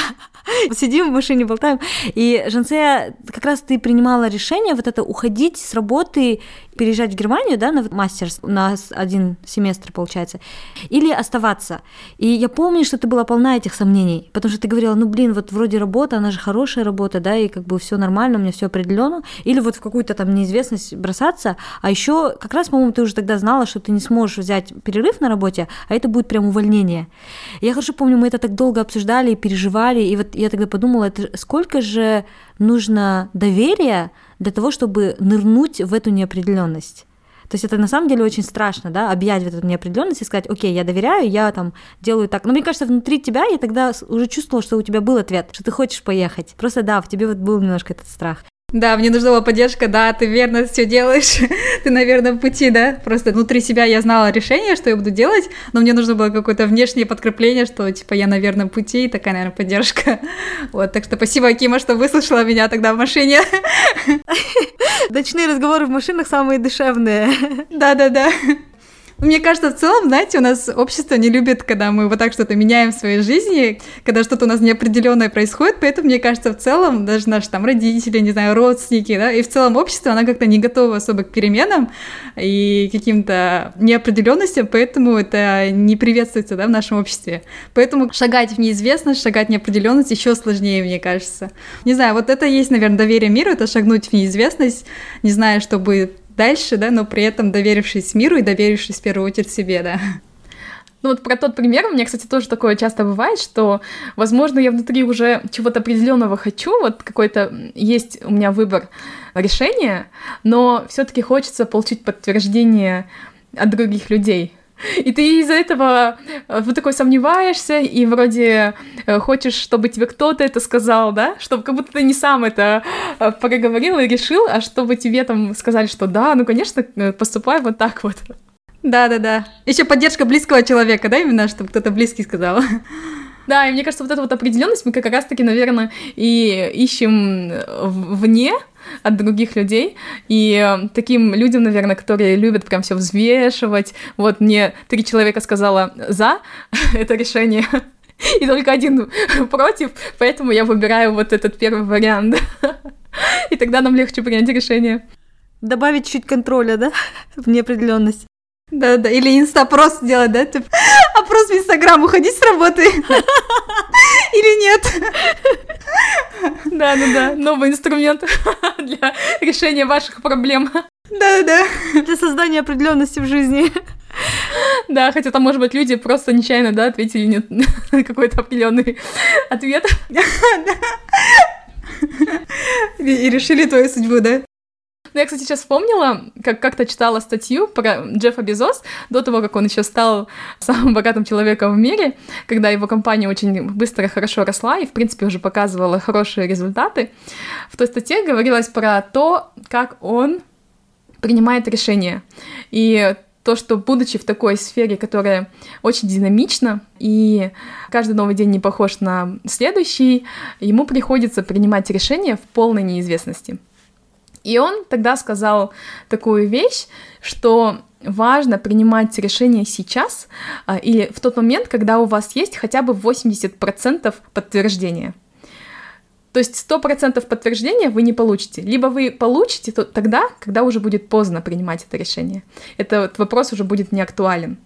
S2: Сидим в машине, болтаем. И, Жансея, как раз ты принимала решение вот это уходить с работы, переезжать в Германию, да, на мастерс, на один семестр, получается, или оставаться. И я помню, что ты была полна этих сомнений, потому что ты говорила, ну, блин, вот вроде работа, она же хорошая работа, да, и как бы все нормально, у меня все определенно, или вот в какую-то там неизвестность бросаться, а еще как раз, по-моему, ты уже тогда знала, что ты не сможешь взять перерыв на работе, а это будет прям увольнение. Я хорошо помню, мы это так долго обсуждали и переживали, и вот я тогда подумала, это сколько же нужно доверия для того, чтобы нырнуть в эту неопределенность. То есть это на самом деле очень страшно, да, объять вот эту неопределенность и сказать, окей, я доверяю, я там делаю так. Но мне кажется, внутри тебя я тогда уже чувствовала, что у тебя был ответ, что ты хочешь поехать. Просто да, в тебе вот был немножко этот страх.
S1: Да, мне нужна была поддержка, да, ты верно все делаешь, ты на верном пути, да. Просто внутри себя я знала решение, что я буду делать, но мне нужно было какое-то внешнее подкрепление, что, типа, я на верном пути, и такая, наверное, поддержка. Вот, так что спасибо, Акима, что выслушала меня тогда в машине.
S2: Ночные разговоры в машинах самые душевные.
S1: Да-да-да. Мне кажется, в целом, знаете, у нас общество не любит, когда мы вот так что-то меняем в своей жизни, когда что-то у нас неопределенное происходит, поэтому, мне кажется, в целом, даже наши там родители, не знаю, родственники, да, и в целом общество, она как-то не готова особо к переменам и каким-то неопределенностям, поэтому это не приветствуется, да, в нашем обществе. Поэтому шагать в неизвестность, шагать в неопределенность еще сложнее, мне кажется. Не знаю, вот это есть, наверное, доверие миру, это шагнуть в неизвестность, не зная, что будет дальше, да, но при этом доверившись миру и доверившись в первую очередь себе, да.
S3: Ну вот про тот пример, у меня, кстати, тоже такое часто бывает, что, возможно, я внутри уже чего-то определенного хочу, вот какой-то есть у меня выбор решения, но все-таки хочется получить подтверждение от других людей. И ты из-за этого э, вот такой сомневаешься, и вроде э, хочешь, чтобы тебе кто-то это сказал, да? Чтобы как будто ты не сам это э, проговорил и решил, а чтобы тебе там сказали, что да, ну, конечно, поступай вот так вот.
S1: Да-да-да. Еще поддержка близкого человека, да, именно, чтобы кто-то близкий сказал.
S3: Да, и мне кажется, вот эта вот определенность мы как раз-таки, наверное, и ищем вне, от других людей. И э, таким людям, наверное, которые любят прям все взвешивать. Вот мне три человека сказала за это решение, и только один против, поэтому я выбираю вот этот первый вариант. И тогда нам легче принять решение.
S2: Добавить чуть контроля, да, в неопределенность.
S1: Да-да, или инстапрос сделать, да, типа, опрос в Инстаграм, уходить с работы или нет.
S3: Да-да-да, новый инструмент для решения ваших проблем.
S1: Да-да-да.
S2: Для создания определенности в жизни.
S3: Да, хотя там, может быть, люди просто нечаянно, да, ответили нет какой-то определенный ответ.
S1: И решили твою судьбу, да?
S3: Ну, я, кстати, сейчас вспомнила, как как-то читала статью про Джеффа Безос до того, как он еще стал самым богатым человеком в мире, когда его компания очень быстро хорошо росла и, в принципе, уже показывала хорошие результаты. В той статье говорилось про то, как он принимает решения. И то, что будучи в такой сфере, которая очень динамична, и каждый новый день не похож на следующий, ему приходится принимать решения в полной неизвестности. И он тогда сказал такую вещь, что важно принимать решение сейчас а, или в тот момент, когда у вас есть хотя бы 80% подтверждения. То есть 100% подтверждения вы не получите. Либо вы получите то, тогда, когда уже будет поздно принимать это решение. Этот вопрос уже будет не актуален.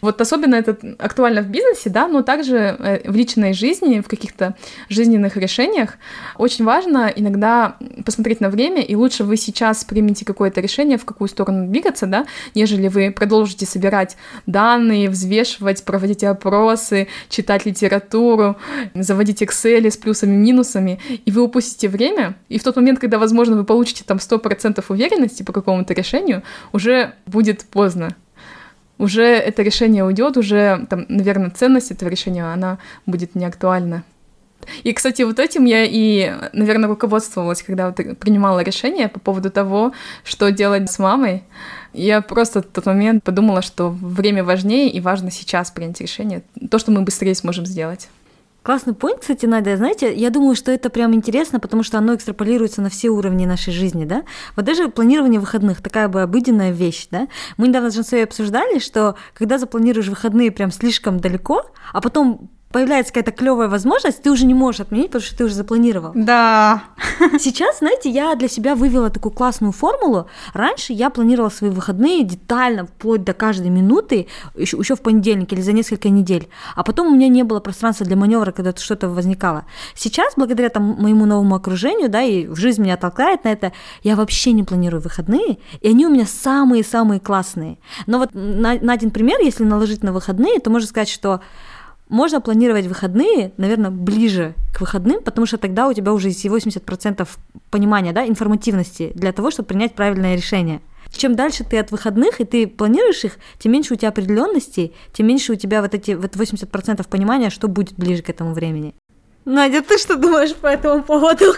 S3: Вот особенно это актуально в бизнесе, да, но также э, в личной жизни, в каких-то жизненных решениях. Очень важно иногда посмотреть на время, и лучше вы сейчас примете какое-то решение, в какую сторону двигаться, да, нежели вы продолжите собирать данные, взвешивать, проводить опросы, читать литературу, заводить Excel с плюсами, минусами, и вы упустите время, и в тот момент, когда, возможно, вы получите там 100% уверенности по какому-то решению, уже будет поздно уже это решение уйдет, уже, там, наверное, ценность этого решения, она будет не актуальна. И, кстати, вот этим я и, наверное, руководствовалась, когда вот принимала решение по поводу того, что делать с мамой. Я просто в тот момент подумала, что время важнее и важно сейчас принять решение. То, что мы быстрее сможем сделать.
S2: Классный point, кстати, Надя. Знаете, я думаю, что это прям интересно, потому что оно экстраполируется на все уровни нашей жизни, да? Вот даже планирование выходных, такая бы обыденная вещь, да? Мы недавно с Жансой обсуждали, что когда запланируешь выходные прям слишком далеко, а потом появляется какая-то клевая возможность, ты уже не можешь отменить, потому что ты уже запланировал.
S1: Да.
S2: Сейчас, знаете, я для себя вывела такую классную формулу. Раньше я планировала свои выходные детально, вплоть до каждой минуты, еще, еще в понедельник или за несколько недель. А потом у меня не было пространства для маневра, когда что-то возникало. Сейчас, благодаря там, моему новому окружению, да, и жизнь меня толкает на это, я вообще не планирую выходные, и они у меня самые-самые классные. Но вот на, на один пример, если наложить на выходные, то можно сказать, что можно планировать выходные, наверное, ближе к выходным, потому что тогда у тебя уже есть 80% понимания, да, информативности для того, чтобы принять правильное решение. Чем дальше ты от выходных, и ты планируешь их, тем меньше у тебя определенности, тем меньше у тебя вот эти вот 80% понимания, что будет ближе к этому времени. Надя, ты что думаешь по этому поводу?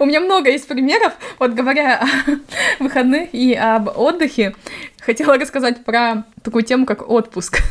S3: У меня много есть примеров. Вот говоря о выходных и об отдыхе, хотела рассказать про такую тему, как отпуск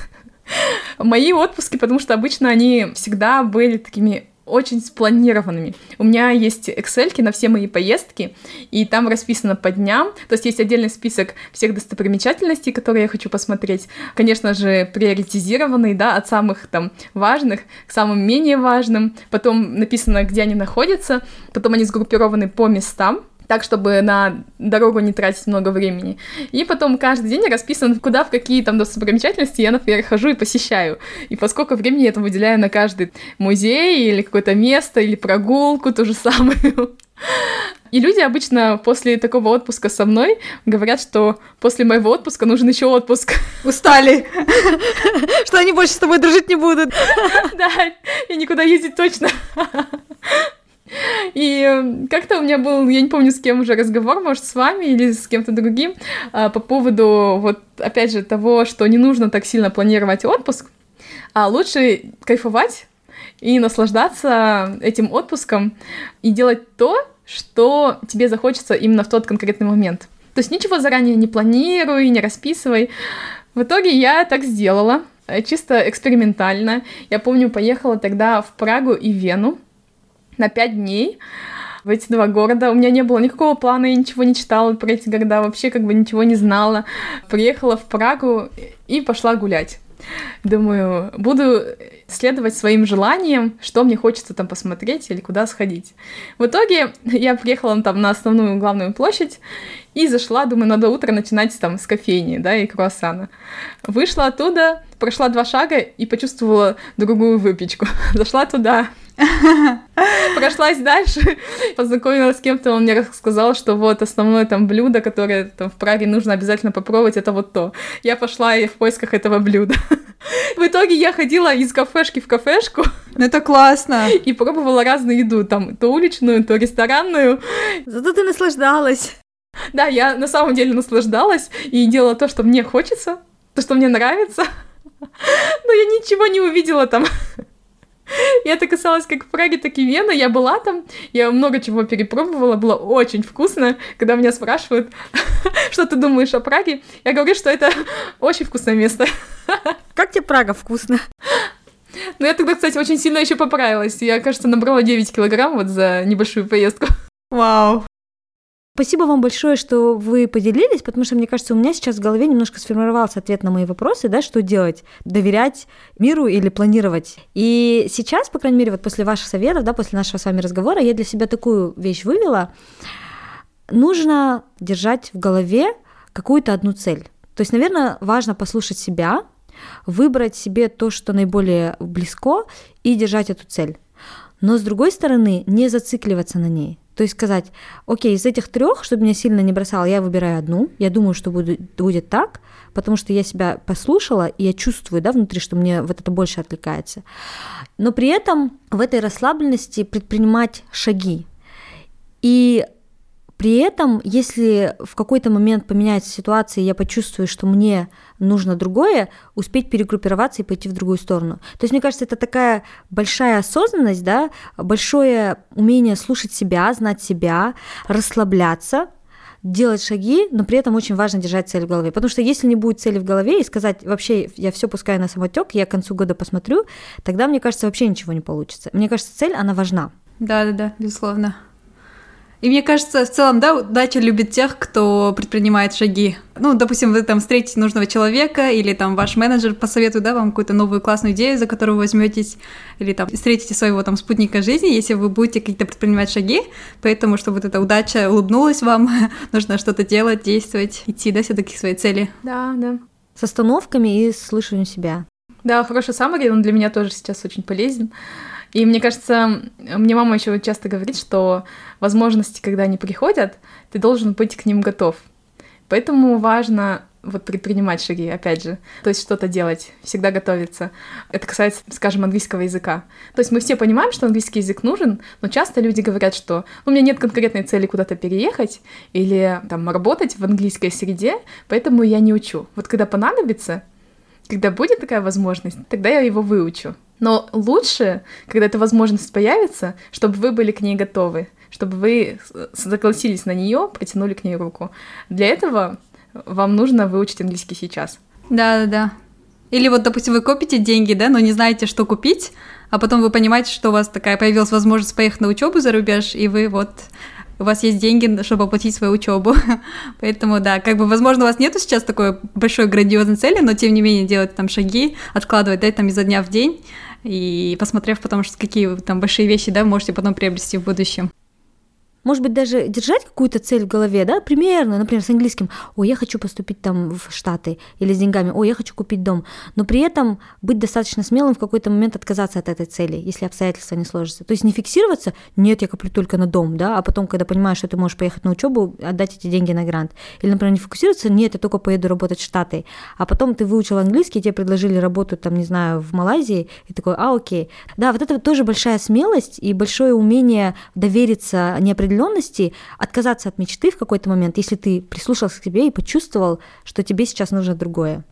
S3: мои отпуски, потому что обычно они всегда были такими очень спланированными. У меня есть Excel на все мои поездки, и там расписано по дням. То есть есть отдельный список всех достопримечательностей, которые я хочу посмотреть. Конечно же, приоритизированный, да, от самых там важных к самым менее важным. Потом написано, где они находятся. Потом они сгруппированы по местам так, чтобы на дорогу не тратить много времени. И потом каждый день расписан, куда, в какие там достопримечательности я, например, хожу и посещаю. И поскольку времени я там выделяю на каждый музей или какое-то место, или прогулку, ту же самую. И люди обычно после такого отпуска со мной говорят, что после моего отпуска нужен еще отпуск.
S1: Устали.
S2: Что они больше с тобой дружить не будут.
S3: Да, и никуда ездить точно. И эм, как-то у меня был, я не помню, с кем уже разговор, может, с вами или с кем-то другим, а, по поводу, вот, опять же, того, что не нужно так сильно планировать отпуск, а лучше кайфовать и наслаждаться этим отпуском и делать то, что тебе захочется именно в тот конкретный момент. То есть ничего заранее не планируй, не расписывай. В итоге я так сделала, чисто экспериментально. Я помню, поехала тогда в Прагу и Вену, на пять дней в эти два города. У меня не было никакого плана, я ничего не читала про эти города, вообще как бы ничего не знала. Приехала в Прагу и пошла гулять. Думаю, буду следовать своим желаниям, что мне хочется там посмотреть или куда сходить. В итоге я приехала там на основную главную площадь и зашла, думаю, надо утро начинать там с кофейни, да, и круассана. Вышла оттуда, прошла два шага и почувствовала другую выпечку. Зашла туда, Прошлась дальше, познакомилась с кем-то, он мне рассказал, что вот основное там блюдо, которое там в Праге нужно обязательно попробовать, это вот то. Я пошла и в поисках этого блюда. В итоге я ходила из кафешки в кафешку.
S1: Ну это классно.
S3: И пробовала разную еду, там то уличную, то ресторанную.
S2: Зато ты наслаждалась.
S3: Да, я на самом деле наслаждалась и делала то, что мне хочется, то, что мне нравится. Но я ничего не увидела там. И это касалось как Праги, так и Вены. Я была там, я много чего перепробовала, было очень вкусно. Когда меня спрашивают, что ты думаешь о Праге, я говорю, что это очень вкусное место.
S2: Как тебе Прага вкусно?
S3: Ну, я тогда, кстати, очень сильно еще поправилась. Я, кажется, набрала 9 килограмм вот за небольшую поездку.
S1: Вау.
S2: Спасибо вам большое, что вы поделились, потому что, мне кажется, у меня сейчас в голове немножко сформировался ответ на мои вопросы, да, что делать, доверять миру или планировать. И сейчас, по крайней мере, вот после ваших советов, да, после нашего с вами разговора, я для себя такую вещь вывела. Нужно держать в голове какую-то одну цель. То есть, наверное, важно послушать себя, выбрать себе то, что наиболее близко, и держать эту цель. Но с другой стороны, не зацикливаться на ней. То есть сказать, окей, из этих трех, чтобы меня сильно не бросало, я выбираю одну, я думаю, что будет, будет так, потому что я себя послушала, и я чувствую да, внутри, что мне вот это больше отвлекается. Но при этом в этой расслабленности предпринимать шаги и При этом, если в какой-то момент поменяется ситуация, и я почувствую, что мне нужно другое, успеть перегруппироваться и пойти в другую сторону. То есть, мне кажется, это такая большая осознанность, да, большое умение слушать себя, знать себя, расслабляться, делать шаги, но при этом очень важно держать цель в голове. Потому что если не будет цели в голове и сказать, вообще, я все пускаю на самотек, я к концу года посмотрю, тогда, мне кажется, вообще ничего не получится. Мне кажется, цель, она важна.
S1: Да, да, да, безусловно. И мне кажется, в целом, да, удача любит тех, кто предпринимает шаги. Ну, допустим, вы там встретите нужного человека, или там ваш менеджер посоветует, да, вам какую-то новую классную идею, за которую вы возьметесь, или там встретите своего там спутника жизни, если вы будете какие-то предпринимать шаги. Поэтому, чтобы вот эта удача улыбнулась вам, нужно что-то делать, действовать, идти, да, все-таки к своей цели.
S3: Да, да.
S2: С остановками и слышанием себя.
S3: Да, хороший саммари, он для меня тоже сейчас очень полезен. И мне кажется, мне мама еще часто говорит, что возможности, когда они приходят, ты должен быть к ним готов. Поэтому важно вот предпринимать шаги, опять же, то есть что-то делать, всегда готовиться. Это касается, скажем, английского языка. То есть мы все понимаем, что английский язык нужен, но часто люди говорят, что «Ну, у меня нет конкретной цели куда-то переехать или там работать в английской среде, поэтому я не учу. Вот когда понадобится, когда будет такая возможность, тогда я его выучу. Но лучше, когда эта возможность появится, чтобы вы были к ней готовы, чтобы вы согласились на нее, протянули к ней руку. Для этого вам нужно выучить английский сейчас.
S1: Да, да, да. Или вот, допустим, вы копите деньги, да, но не знаете, что купить, а потом вы понимаете, что у вас такая появилась возможность поехать на учебу за рубеж, и вы вот у вас есть деньги, чтобы оплатить свою учебу. Поэтому, да, как бы, возможно, у вас нету сейчас такой большой грандиозной цели, но тем не менее делать там шаги, откладывать, да, там изо дня в день, и посмотрев потому что какие там большие вещи, да, можете потом приобрести в будущем
S2: может быть, даже держать какую-то цель в голове, да, примерно, например, с английским, о, я хочу поступить там в Штаты, или с деньгами, о, я хочу купить дом, но при этом быть достаточно смелым в какой-то момент отказаться от этой цели, если обстоятельства не сложатся. То есть не фиксироваться, нет, я коплю только на дом, да, а потом, когда понимаешь, что ты можешь поехать на учебу, отдать эти деньги на грант. Или, например, не фокусироваться, нет, я только поеду работать в Штаты, а потом ты выучил английский, тебе предложили работу, там, не знаю, в Малайзии, и такой, а, окей. Да, вот это тоже большая смелость и большое умение довериться неопределенности неопределенности отказаться от мечты в какой-то момент, если ты прислушался к себе и почувствовал, что тебе сейчас нужно другое.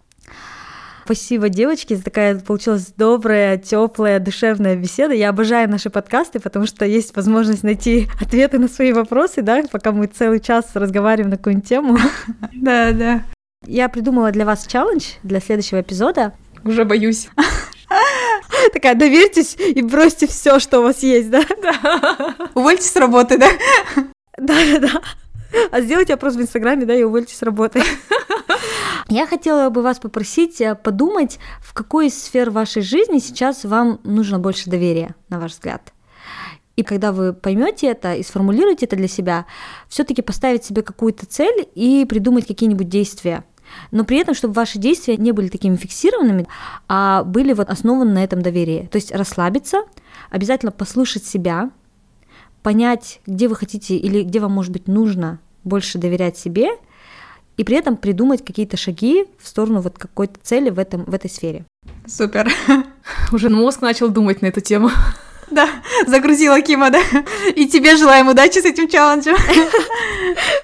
S2: Спасибо, девочки, за такая получилась добрая, теплая, душевная беседа. Я обожаю наши подкасты, потому что есть возможность найти ответы на свои вопросы, да, пока мы целый час разговариваем на какую-нибудь тему.
S1: Да, да.
S2: Я придумала для вас челлендж для следующего эпизода.
S3: Уже боюсь.
S2: Такая, доверьтесь и бросьте все, что у вас есть, да?
S1: Да. Увольтесь с работы, да?
S2: Да, да, да. А сделайте опрос в Инстаграме, да, и увольтесь с работы. Я хотела бы вас попросить э, подумать, в какой из сфер вашей жизни сейчас вам нужно больше доверия, на ваш взгляд. И когда вы поймете это и сформулируете это для себя, все-таки поставить себе какую-то цель и придумать какие-нибудь действия, но при этом, чтобы ваши действия не были такими фиксированными, а были вот основаны на этом доверии. То есть расслабиться, обязательно послушать себя, понять, где вы хотите или где вам, может быть, нужно больше доверять себе, и при этом придумать какие-то шаги в сторону вот какой-то цели в, этом, в этой сфере.
S1: Супер.
S3: Уже мозг начал думать на эту тему.
S1: Да, загрузила Кима, да? И тебе желаем удачи с этим челленджем.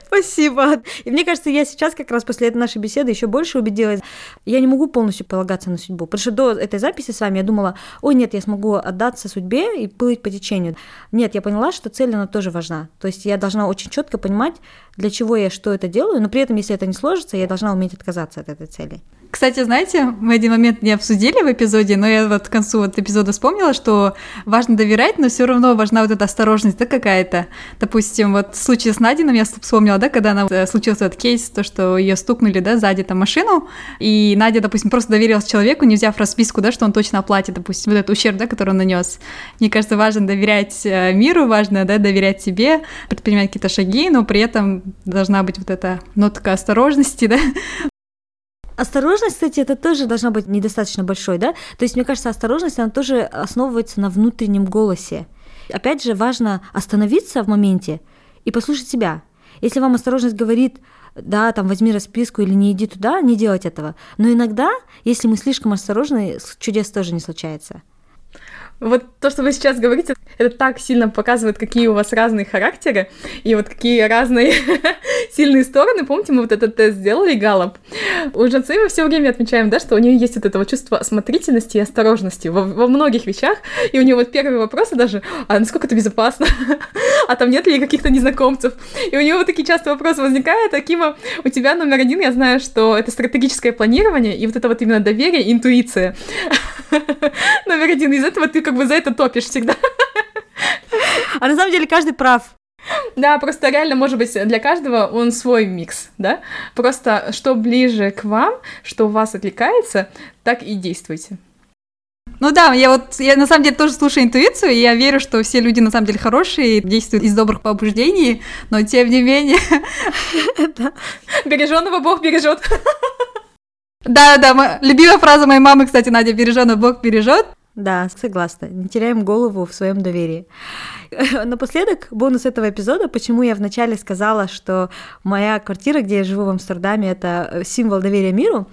S2: Спасибо. И мне кажется, я сейчас как раз после этой нашей беседы еще больше убедилась. Я не могу полностью полагаться на судьбу. Потому что до этой записи с вами я думала, ой, нет, я смогу отдаться судьбе и плыть по течению. Нет, я поняла, что цель, она тоже важна. То есть я должна очень четко понимать, для чего я что это делаю, но при этом, если это не сложится, я должна уметь отказаться от этой цели.
S1: Кстати, знаете, мы один момент не обсудили в эпизоде, но я вот к концу вот эпизода вспомнила, что важно доверять, но все равно важна вот эта осторожность, да, какая-то. Допустим, вот в случае с Надином я вспомнила, да, когда она э, случился этот кейс, то, что ее стукнули, да, сзади там машину, и Надя, допустим, просто доверилась человеку, не взяв расписку, да, что он точно оплатит, допустим, вот этот ущерб, да, который он нанес. Мне кажется, важно доверять э, миру, важно, да, доверять себе, предпринимать какие-то шаги, но при этом должна быть вот эта нотка осторожности, да,
S2: Осторожность, кстати, это тоже должна быть недостаточно большой, да? То есть, мне кажется, осторожность, она тоже основывается на внутреннем голосе. Опять же, важно остановиться в моменте и послушать себя. Если вам осторожность говорит, да, там возьми расписку или не иди туда, не делать этого. Но иногда, если мы слишком осторожны, чудес тоже не случается.
S3: Вот то, что вы сейчас говорите, это так сильно показывает, какие у вас разные характеры и вот какие разные сильные стороны. Помните, мы вот этот тест сделали, Галоп? У Джанцы мы все время отмечаем, да, что у нее есть вот это вот чувство осмотрительности и осторожности во, во многих вещах. И у нее вот первые вопросы даже, а насколько это безопасно? а там нет ли каких-то незнакомцев? И у нее вот такие часто вопросы возникают. Акима, у тебя номер один, я знаю, что это стратегическое планирование и вот это вот именно доверие интуиция. номер один. Из этого ты как бы за это топишь всегда.
S2: А на самом деле каждый прав.
S3: Да, просто реально, может быть, для каждого он свой микс, да? Просто что ближе к вам, что у вас отвлекается, так и действуйте.
S1: Ну да, я вот, я на самом деле тоже слушаю интуицию, и я верю, что все люди на самом деле хорошие, действуют из добрых побуждений, но тем не менее...
S3: Береженного Бог бережет.
S1: Да, да, любимая фраза моей мамы, кстати, Надя, береженного Бог бережет.
S2: Да, согласна. Не теряем голову в своем доверии. Напоследок, бонус этого эпизода, почему я вначале сказала, что моя квартира, где я живу в Амстердаме, это э, символ доверия миру,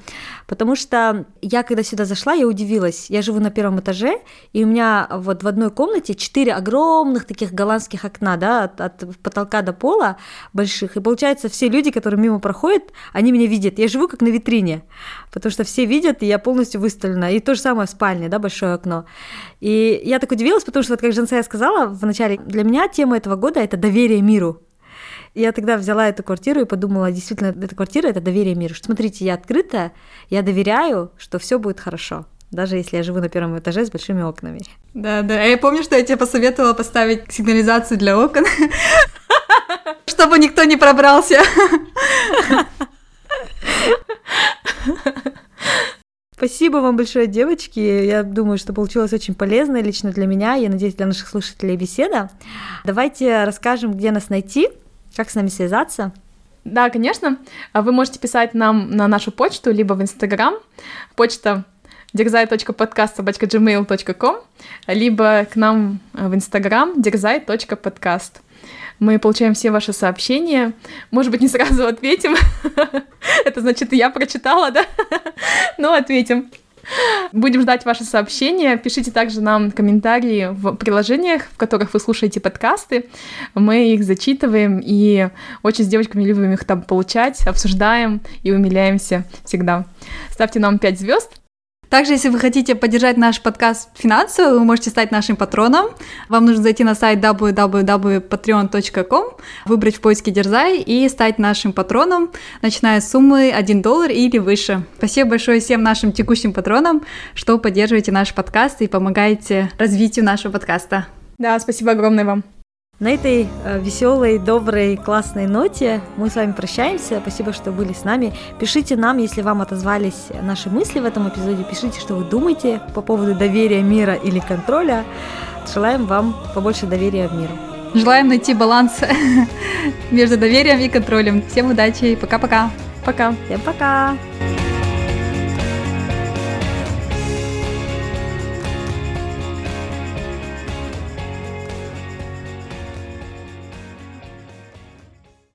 S2: потому что я, когда сюда зашла, я удивилась. Я живу на первом этаже, и у меня вот в одной комнате четыре огромных таких голландских окна, да, от, от потолка до пола больших, и получается, все люди, которые мимо проходят, они меня видят. Я живу как на витрине, потому что все видят, и я полностью выставлена. И то же самое в спальне, да, большое окно. И я так удивилась, потому что, вот как Жансая сказала в начале, для меня тема этого года — это доверие миру. Я тогда взяла эту квартиру и подумала, действительно, эта квартира — это доверие миру. Смотрите, я открыта, я доверяю, что все будет хорошо даже если я живу на первом этаже с большими окнами.
S1: Да, да. Я помню, что я тебе посоветовала поставить сигнализацию для окон, чтобы никто не пробрался.
S2: Спасибо вам большое, девочки. Я думаю, что получилось очень полезно лично для меня. Я надеюсь, для наших слушателей беседа. Давайте расскажем, где нас найти, как с нами связаться.
S3: Да, конечно. Вы можете писать нам на нашу почту, либо в Инстаграм. Почта дерзай.подкаст.gmail.com, либо к нам в Инстаграм дерзай.подкаст. Мы получаем все ваши сообщения. Может быть, не сразу ответим. Это значит, я прочитала, да? Но ответим. Будем ждать ваши сообщения. Пишите также нам комментарии в приложениях, в которых вы слушаете подкасты. Мы их зачитываем и очень с девочками любим их там получать, обсуждаем и умиляемся всегда. Ставьте нам 5 звезд,
S1: также, если вы хотите поддержать наш подкаст финансово, вы можете стать нашим патроном. Вам нужно зайти на сайт www.patreon.com, выбрать в поиске Дерзай и стать нашим патроном, начиная с суммы 1 доллар или выше. Спасибо большое всем нашим текущим патронам, что поддерживаете наш подкаст и помогаете развитию нашего подкаста.
S3: Да, спасибо огромное вам.
S2: На этой э, веселой, доброй, классной ноте мы с вами прощаемся. Спасибо, что были с нами. Пишите нам, если вам отозвались наши мысли в этом эпизоде. Пишите, что вы думаете по поводу доверия мира или контроля. Желаем вам побольше доверия в миру.
S1: Желаем найти баланс между доверием и контролем. Всем удачи и пока-пока.
S3: Пока.
S2: Всем пока.